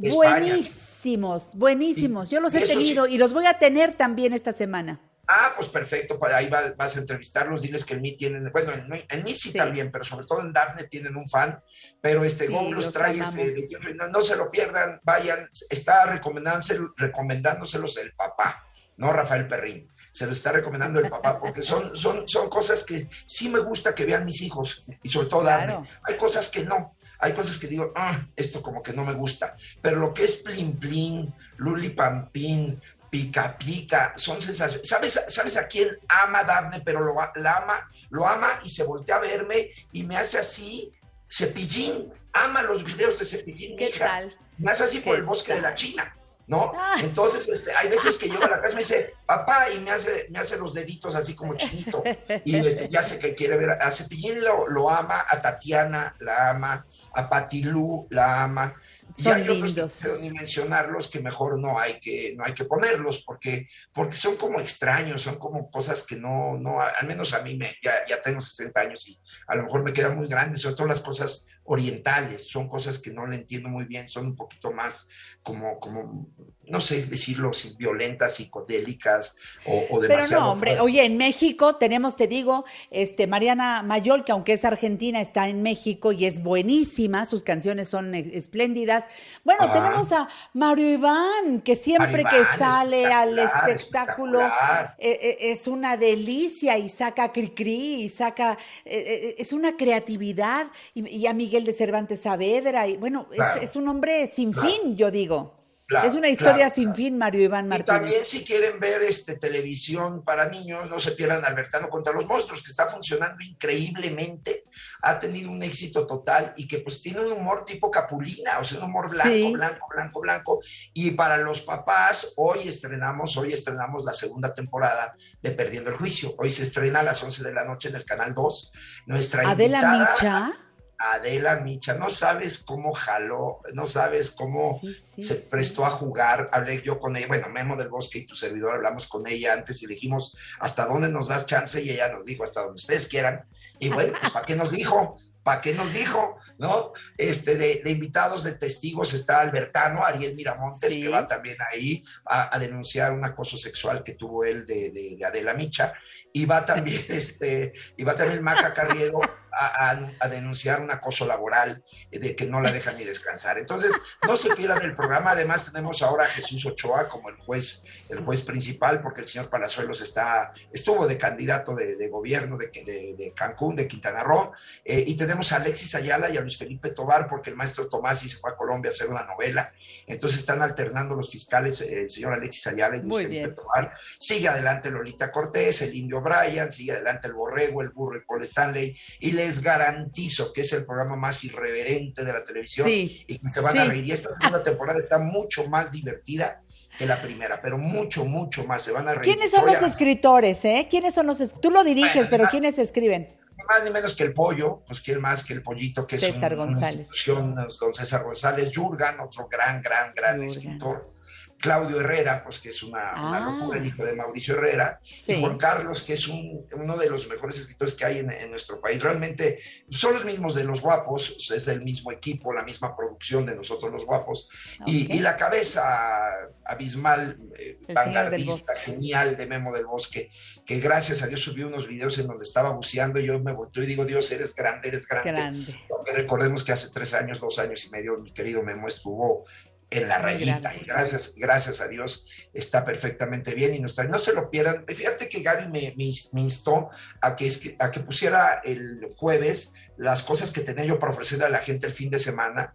S12: sí.
S1: Buenísimos, buenísimos. Yo los he
S12: Eso sí.
S1: tenido y los voy a tener también esta semana.
S12: Ah, pues perfecto, para ahí vas, vas a entrevistarlos, diles que en mí tienen, bueno, en, mí- en mí sí, también, pero sobre todo en Dafne tienen un fan, pero este
S1: Sí,
S12: Go los trae este, 28, no, no se lo pierdan, vayan, está recomendándoselo- recomendándoselos el papá, no Rafael Perrín, se lo está recomendando el papá, porque son, son, son cosas que sí me gusta que vean mis hijos, y sobre todo
S1: Claro.
S12: Dafne, hay cosas que no, hay cosas que digo, "Ah, esto como que no me gusta, pero lo que es Plin Plin, Luli Pampín, Pica Pica, son sensaciones. ¿Sabes, ¿Sabes a quién ama Dafne, pero lo, la ama, lo ama y se voltea a verme y me hace así, cepillín, ama los videos de cepillín,
S1: ¿Qué
S12: hija.
S1: tal?
S12: Me hace así por
S1: ¿Qué
S12: el bosque de la? China. ¿No?
S1: Ah.
S12: Entonces, este, hay veces que llego a la casa y me dice, papá, y me hace, me hace los deditos así como chinito. Y este, ya sé que quiere ver, a Cepillín lo, lo ama, a Tatiana la ama, a Patilú la ama. Y hay otros que no quiero ni mencionarlos que mejor no hay que, no hay que ponerlos porque, porque son como extraños, son como cosas que no, no al menos a mí me, ya, ya tengo 60 años y a lo mejor me quedan muy grandes, sobre todo las cosas orientales, son cosas que no le entiendo muy bien, son un poquito más como, como no sé decirlo, violentas, psicodélicas o, o
S1: Pero
S12: demasiado.
S1: no, hombre, oye, en México tenemos, te digo, este Mariana Mayol, que aunque es argentina, está en México y es buenísima, sus canciones son espléndidas. Bueno,
S12: Ah.
S1: tenemos a Mario Iván, que siempre que sale al espectáculo eh, eh, es una delicia y saca cri-cri y saca, eh, es una creatividad y, y a Miguel de Cervantes Saavedra y bueno, es- un hombre sin
S12: Claro.
S1: fin, yo digo.
S12: Claro,
S1: es una historia
S12: claro,
S1: sin fin, Mario Iván
S12: Y
S1: Martínez.
S12: también si quieren ver este, televisión para niños, no se pierdan Albertano contra los monstruos, que está funcionando increíblemente, ha tenido un éxito total y que pues tiene un humor tipo capulina, o sea, un humor blanco,
S1: Sí.
S12: blanco, blanco, blanco. Y para los papás, hoy estrenamos, hoy estrenamos la segunda temporada de Perdiendo el Juicio. Hoy se estrena a las 11 de la noche en el Canal 2. Nuestra
S1: Adela
S12: invitada,
S1: Micha.
S12: Adela Micha, no sabes cómo jaló, no sabes cómo se prestó a jugar. Hablé yo con ella, bueno, Memo del Bosque y tu servidor hablamos con ella antes y le dijimos hasta dónde nos das chance y ella nos dijo hasta donde ustedes quieran. Y bueno, pues ¿para qué nos dijo? ¿Para qué nos dijo? ¿No? Este, de, de invitados, de testigos está Albertano, Ariel Miramontes, que va también ahí a, a denunciar un acoso sexual que tuvo él de, de- de Adela Micha. Y va también, [LAUGHS] este, y va también Maca Carriero a, a- a denunciar un acoso laboral eh, de que no la dejan ni descansar. Entonces, no se pierdan el programa. Además, tenemos ahora a Jesús Ochoa como el juez, el juez principal, porque el señor Palazuelos está, estuvo de candidato de, de gobierno de, de- de Cancún, de Quintana Roo. Eh, y tenemos a Alexis Ayala y a Luis Felipe Tobar, porque el maestro Tomás se fue a Colombia a hacer una novela. Entonces están alternando los fiscales, eh, el señor Alexis Ayala y Luis
S1: Muy
S12: Felipe
S1: bien.
S12: Tobar. Sigue adelante Lolita Cortés, el indio Brian, sigue adelante el borrego, el burro y Paul Stanley. Y les garantizo que es el programa más irreverente de la televisión
S1: Sí,
S12: y que se van a reír. Y esta segunda temporada está mucho más divertida que la primera, pero mucho, mucho más. Se van a reír.
S1: ¿Quiénes son
S12: Soy
S1: los
S12: a-
S1: escritores, eh? ¿Quiénes son los Tú lo diriges,
S12: Bueno,
S1: pero ¿quiénes escriben?
S12: ni más ni menos que el pollo, pues quién más que el pollito, que
S1: César
S12: es un- una
S1: González.
S12: institución, don César González, Jurgan, otro gran, gran, gran escritor. Claudio Herrera, pues que es una, una
S1: Ah.
S12: locura, el hijo de Mauricio Herrera,
S1: Sí.
S12: y Juan Carlos, que es un- uno de los mejores escritores que hay en, en nuestro país. Realmente son los mismos de Los Guapos, es del mismo equipo, la misma producción de nosotros Los Guapos, y,
S1: Ok.
S12: y la cabeza abismal, eh, vanguardista, genial de Memo del Bosque, que gracias a Dios subió unos videos en donde estaba buceando, y yo me volteo y digo, Dios, eres grande, eres grande.
S1: Grande.
S12: Porque recordemos que hace tres años, dos años y medio, mi querido Memo estuvo en la rayita y gracias, gracias a Dios está perfectamente bien y trae- no se lo pierdan. Fíjate que Gaby me, me ins- me instó a que, a que pusiera el jueves las cosas que tenía yo para ofrecerle a la gente el fin de semana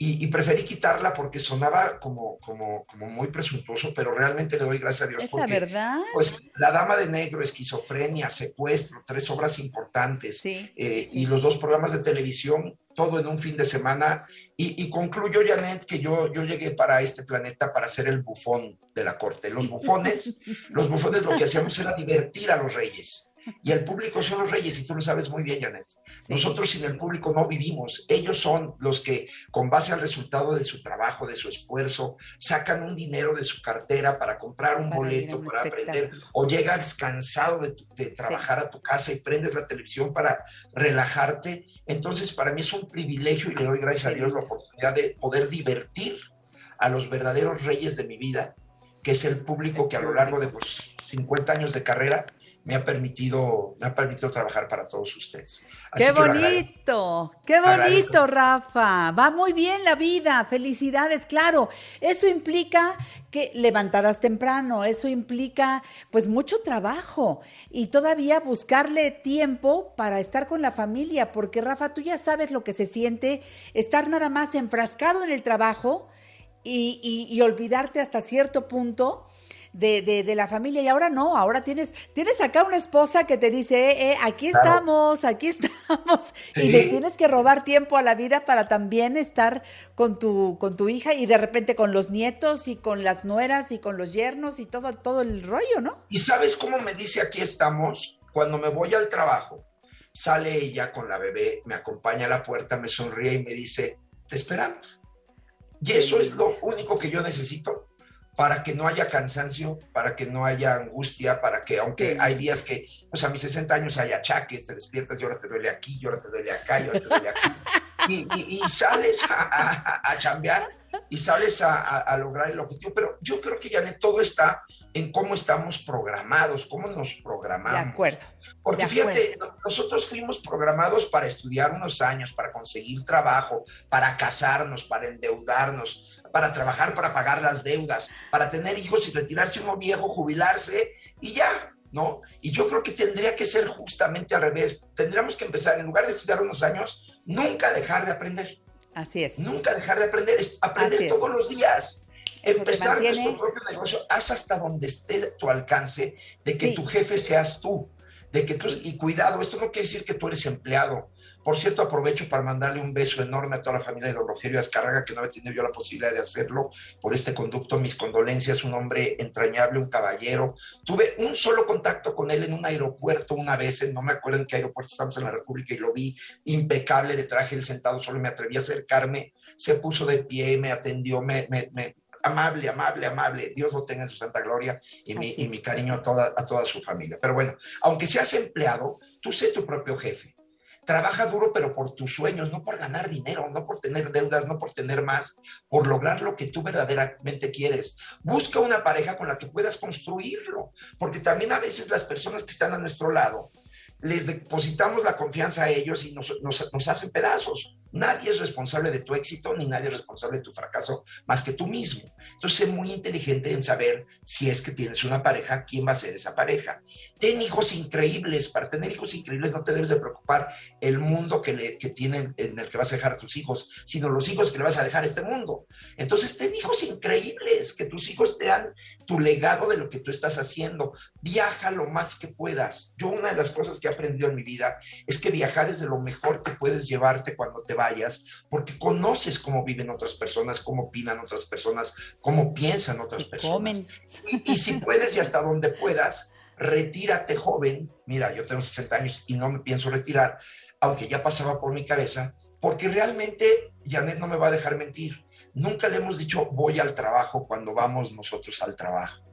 S12: y, y preferí quitarla porque sonaba como, como, como muy presuntuoso, pero realmente le doy gracias a Dios
S1: Es la verdad.
S12: pues La Dama de Negro, Esquizofrenia, Secuestro, tres obras importantes eh, y los dos programas de televisión, todo en un fin de semana. Y, y concluyo, Janet, que yo, yo llegué para este planeta para ser el bufón de la corte. Los [LAUGHS] bufones, los bufones lo que hacíamos era divertir a los reyes. Y el público son los reyes, y tú lo sabes muy bien, Janet. Nosotros sin el público no vivimos. Ellos son los que, con base al resultado de su trabajo, de su esfuerzo, sacan un dinero de su cartera para comprar un
S1: Para
S12: boleto,
S1: un
S12: para aprender, o llegas cansado de trabajar a tu casa y prendes la televisión para relajarte. Entonces, para mí es un privilegio y le doy gracias a Dios la oportunidad de poder divertir a los verdaderos reyes de mi vida, que es el público que a lo largo de pues, 50 años de carrera me ha permitido, me ha permitido trabajar para todos ustedes. Así
S1: ¡Qué bonito! ¡Qué bonito, Rafa! Va muy bien la vida. Felicidades, claro. Eso implica que levantadas temprano, eso implica pues mucho trabajo y todavía buscarle tiempo para estar con la familia, porque Rafa, tú ya sabes lo que se siente estar nada más enfrascado en el trabajo y, y- y olvidarte hasta cierto punto de, de- de la familia. Y ahora no, ahora tienes, tienes acá una esposa que te dice, eh, eh, aquí
S12: Claro.
S1: estamos, aquí estamos. Y le tienes que robar tiempo a la vida para también estar con tu, con tu hija y de repente con los nietos y con las nueras y con los yernos y todo, todo el rollo, ¿no?
S12: ¿Y sabes cómo me dice aquí estamos? Cuando me voy al trabajo, sale ella con la bebé, me acompaña a la puerta, me sonríe y me dice, te esperamos. Y eso es lo único que yo necesito para que no haya cansancio, para que no haya angustia, para que, aunque hay días que, pues a mis 60 años hay achaques, te despiertas y ahora te duele aquí, y ahora te duele acá, y ahora te duele aquí. Y, y- y sales a, a, a chambear y sales a, a- a lograr el objetivo. Pero yo creo que, Janet, todo está en cómo estamos programados, cómo nos
S1: De
S12: programamos.
S1: acuerdo.
S12: Porque
S1: De
S12: fíjate, no- nosotros fuimos programados para estudiar unos años, para conseguir trabajo, para casarnos, para endeudarnos, para trabajar, para pagar las deudas, para tener hijos y retirarse uno viejo, jubilarse y ya, ¿no? Y yo creo que tendría que ser justamente al revés. Tendríamos que empezar, en lugar de estudiar unos años, nunca dejar de aprender.
S1: Así es.
S12: Nunca dejar de aprender, aprender todos los días.
S1: Eso
S12: Empezar nuestro propio negocio, haz hasta donde esté tu alcance de que
S1: Sí.
S12: tu jefe seas tú. De que tú, y cuidado, esto no quiere decir que tú eres empleado. Por cierto, aprovecho para mandarle un beso enorme a toda la familia de don Rogelio Azcárraga, que no había tenido yo la posibilidad de hacerlo por este conducto. Mis condolencias, un hombre entrañable, un caballero. Tuve un solo contacto con él en un aeropuerto una vez, no me acuerdo en qué aeropuerto estamos en la República, y lo vi impecable, le traje el sentado, solo me atreví a acercarme, se puso de pie, me atendió, me, me- me- amable, amable, amable. Dios lo tenga en su santa gloria y mi, y mi cariño a toda, a toda su familia. Pero bueno, aunque seas empleado, tú sé tu propio jefe. Trabaja duro, pero por tus sueños, no por ganar dinero, no por tener deudas, no por tener más, por lograr lo que tú verdaderamente quieres. Busca una pareja con la que puedas construirlo, porque también a veces las personas que están a nuestro lado, les depositamos la confianza a ellos y nos, nos- hacen pedazos. Nadie es responsable de tu éxito ni nadie es responsable de tu fracaso más que tú mismo. Entonces, sé muy inteligente en saber si es que tienes una pareja, quién va a ser esa pareja. Ten hijos increíbles. Para tener hijos increíbles no te debes de preocupar el mundo que, le, que tienen en el que vas a dejar a tus hijos, sino los hijos que le vas a dejar a este mundo. Entonces, ten hijos increíbles, que tus hijos te dan tu legado de lo que tú estás haciendo. Viaja lo más que puedas. Yo una de las cosas que he aprendido en mi vida es que viajar es de lo mejor que puedes llevarte cuando te vayas, porque conoces cómo viven otras personas, cómo opinan otras personas, cómo piensan otras personas.
S1: Comen.
S12: Y, y si [LAUGHS] puedes y hasta donde puedas, retírate joven. Mira, yo tengo 60 años y no me pienso retirar, aunque ya pasaba por mi cabeza, porque realmente Janet no me va a dejar mentir. Nunca le hemos dicho voy al trabajo cuando vamos nosotros al trabajo.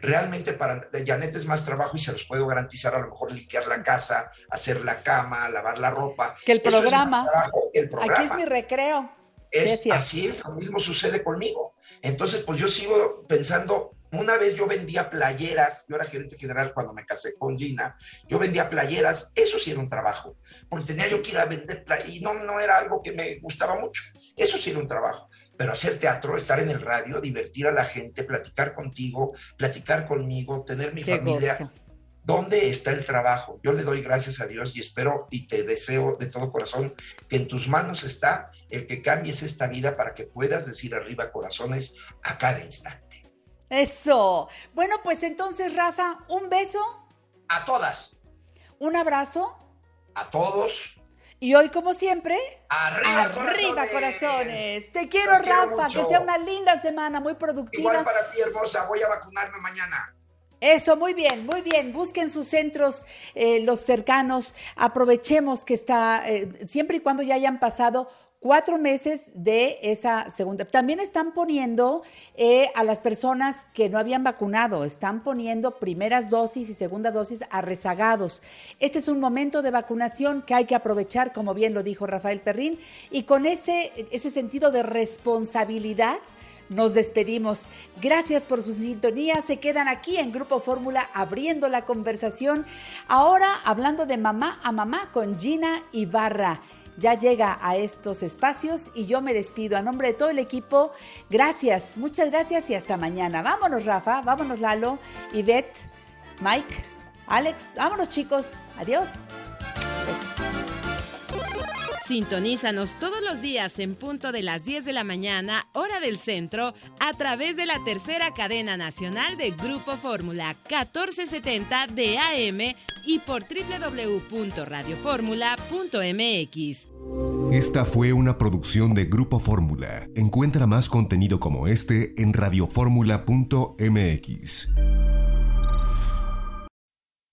S12: Realmente para Janet es más trabajo y se los puedo garantizar, a lo mejor limpiar la casa, hacer la cama, lavar la ropa.
S1: Que el
S12: es
S1: programa.
S12: trabajo que el programa.
S1: Aquí es mi recreo.
S12: Es, así es, lo mismo sucede conmigo. Entonces, pues yo sigo pensando, una vez yo vendía playeras, yo era gerente general cuando me casé con Gina, yo vendía playeras, eso sí era un trabajo, porque tenía yo que ir a vender playeras y no, no era algo que me gustaba mucho, eso sí era un trabajo. Pero hacer teatro, estar en el radio, divertir a la gente, platicar contigo, platicar conmigo, tener mi
S1: Qué
S12: familia,
S1: gozo.
S12: ¿Dónde está el trabajo? Yo le doy gracias a Dios y espero y te deseo de todo corazón que en tus manos está el que cambies esta vida para que puedas decir arriba corazones a cada instante.
S1: Eso. Bueno, pues entonces, Rafa, un beso,
S12: A todas,
S1: un abrazo.
S12: a todos,
S1: Y hoy, como siempre,
S12: arriba,
S1: arriba corazones. Te quiero,
S12: Los
S1: Rafa. Que sea una linda semana, muy productiva.
S12: Igual para ti, hermosa, voy a vacunarme mañana.
S1: Eso, muy bien, muy bien. Busquen sus centros, eh, los cercanos. Aprovechemos que está, eh, siempre y cuando ya hayan pasado cuatro meses de esa segunda. También están poniendo eh, a las personas que no habían vacunado, están poniendo primeras dosis y segunda dosis a rezagados. Este es un momento de vacunación que hay que aprovechar, como bien lo dijo Rafael Perrín, y con ese, ese sentido de responsabilidad. Nos despedimos. Gracias por su sintonía. Se quedan aquí en Grupo Fórmula abriendo la conversación. Ahora hablando de mamá a mamá con Gina Ibarra. Ya llega a estos espacios y yo me despido a nombre de todo el equipo. Gracias, muchas gracias y hasta mañana. Vámonos Rafa, vámonos Lalo, Ivette, Mike, Alex. Vámonos chicos. Adiós. Besos.
S3: Sintonízanos todos los días en punto de las 10 de la mañana, hora del centro, a través de la tercera cadena nacional de Grupo Fórmula 1470 de AM y por www.radioformula.mx.
S14: Esta fue una producción de Grupo Fórmula. Encuentra más contenido como este en radioformula.mx.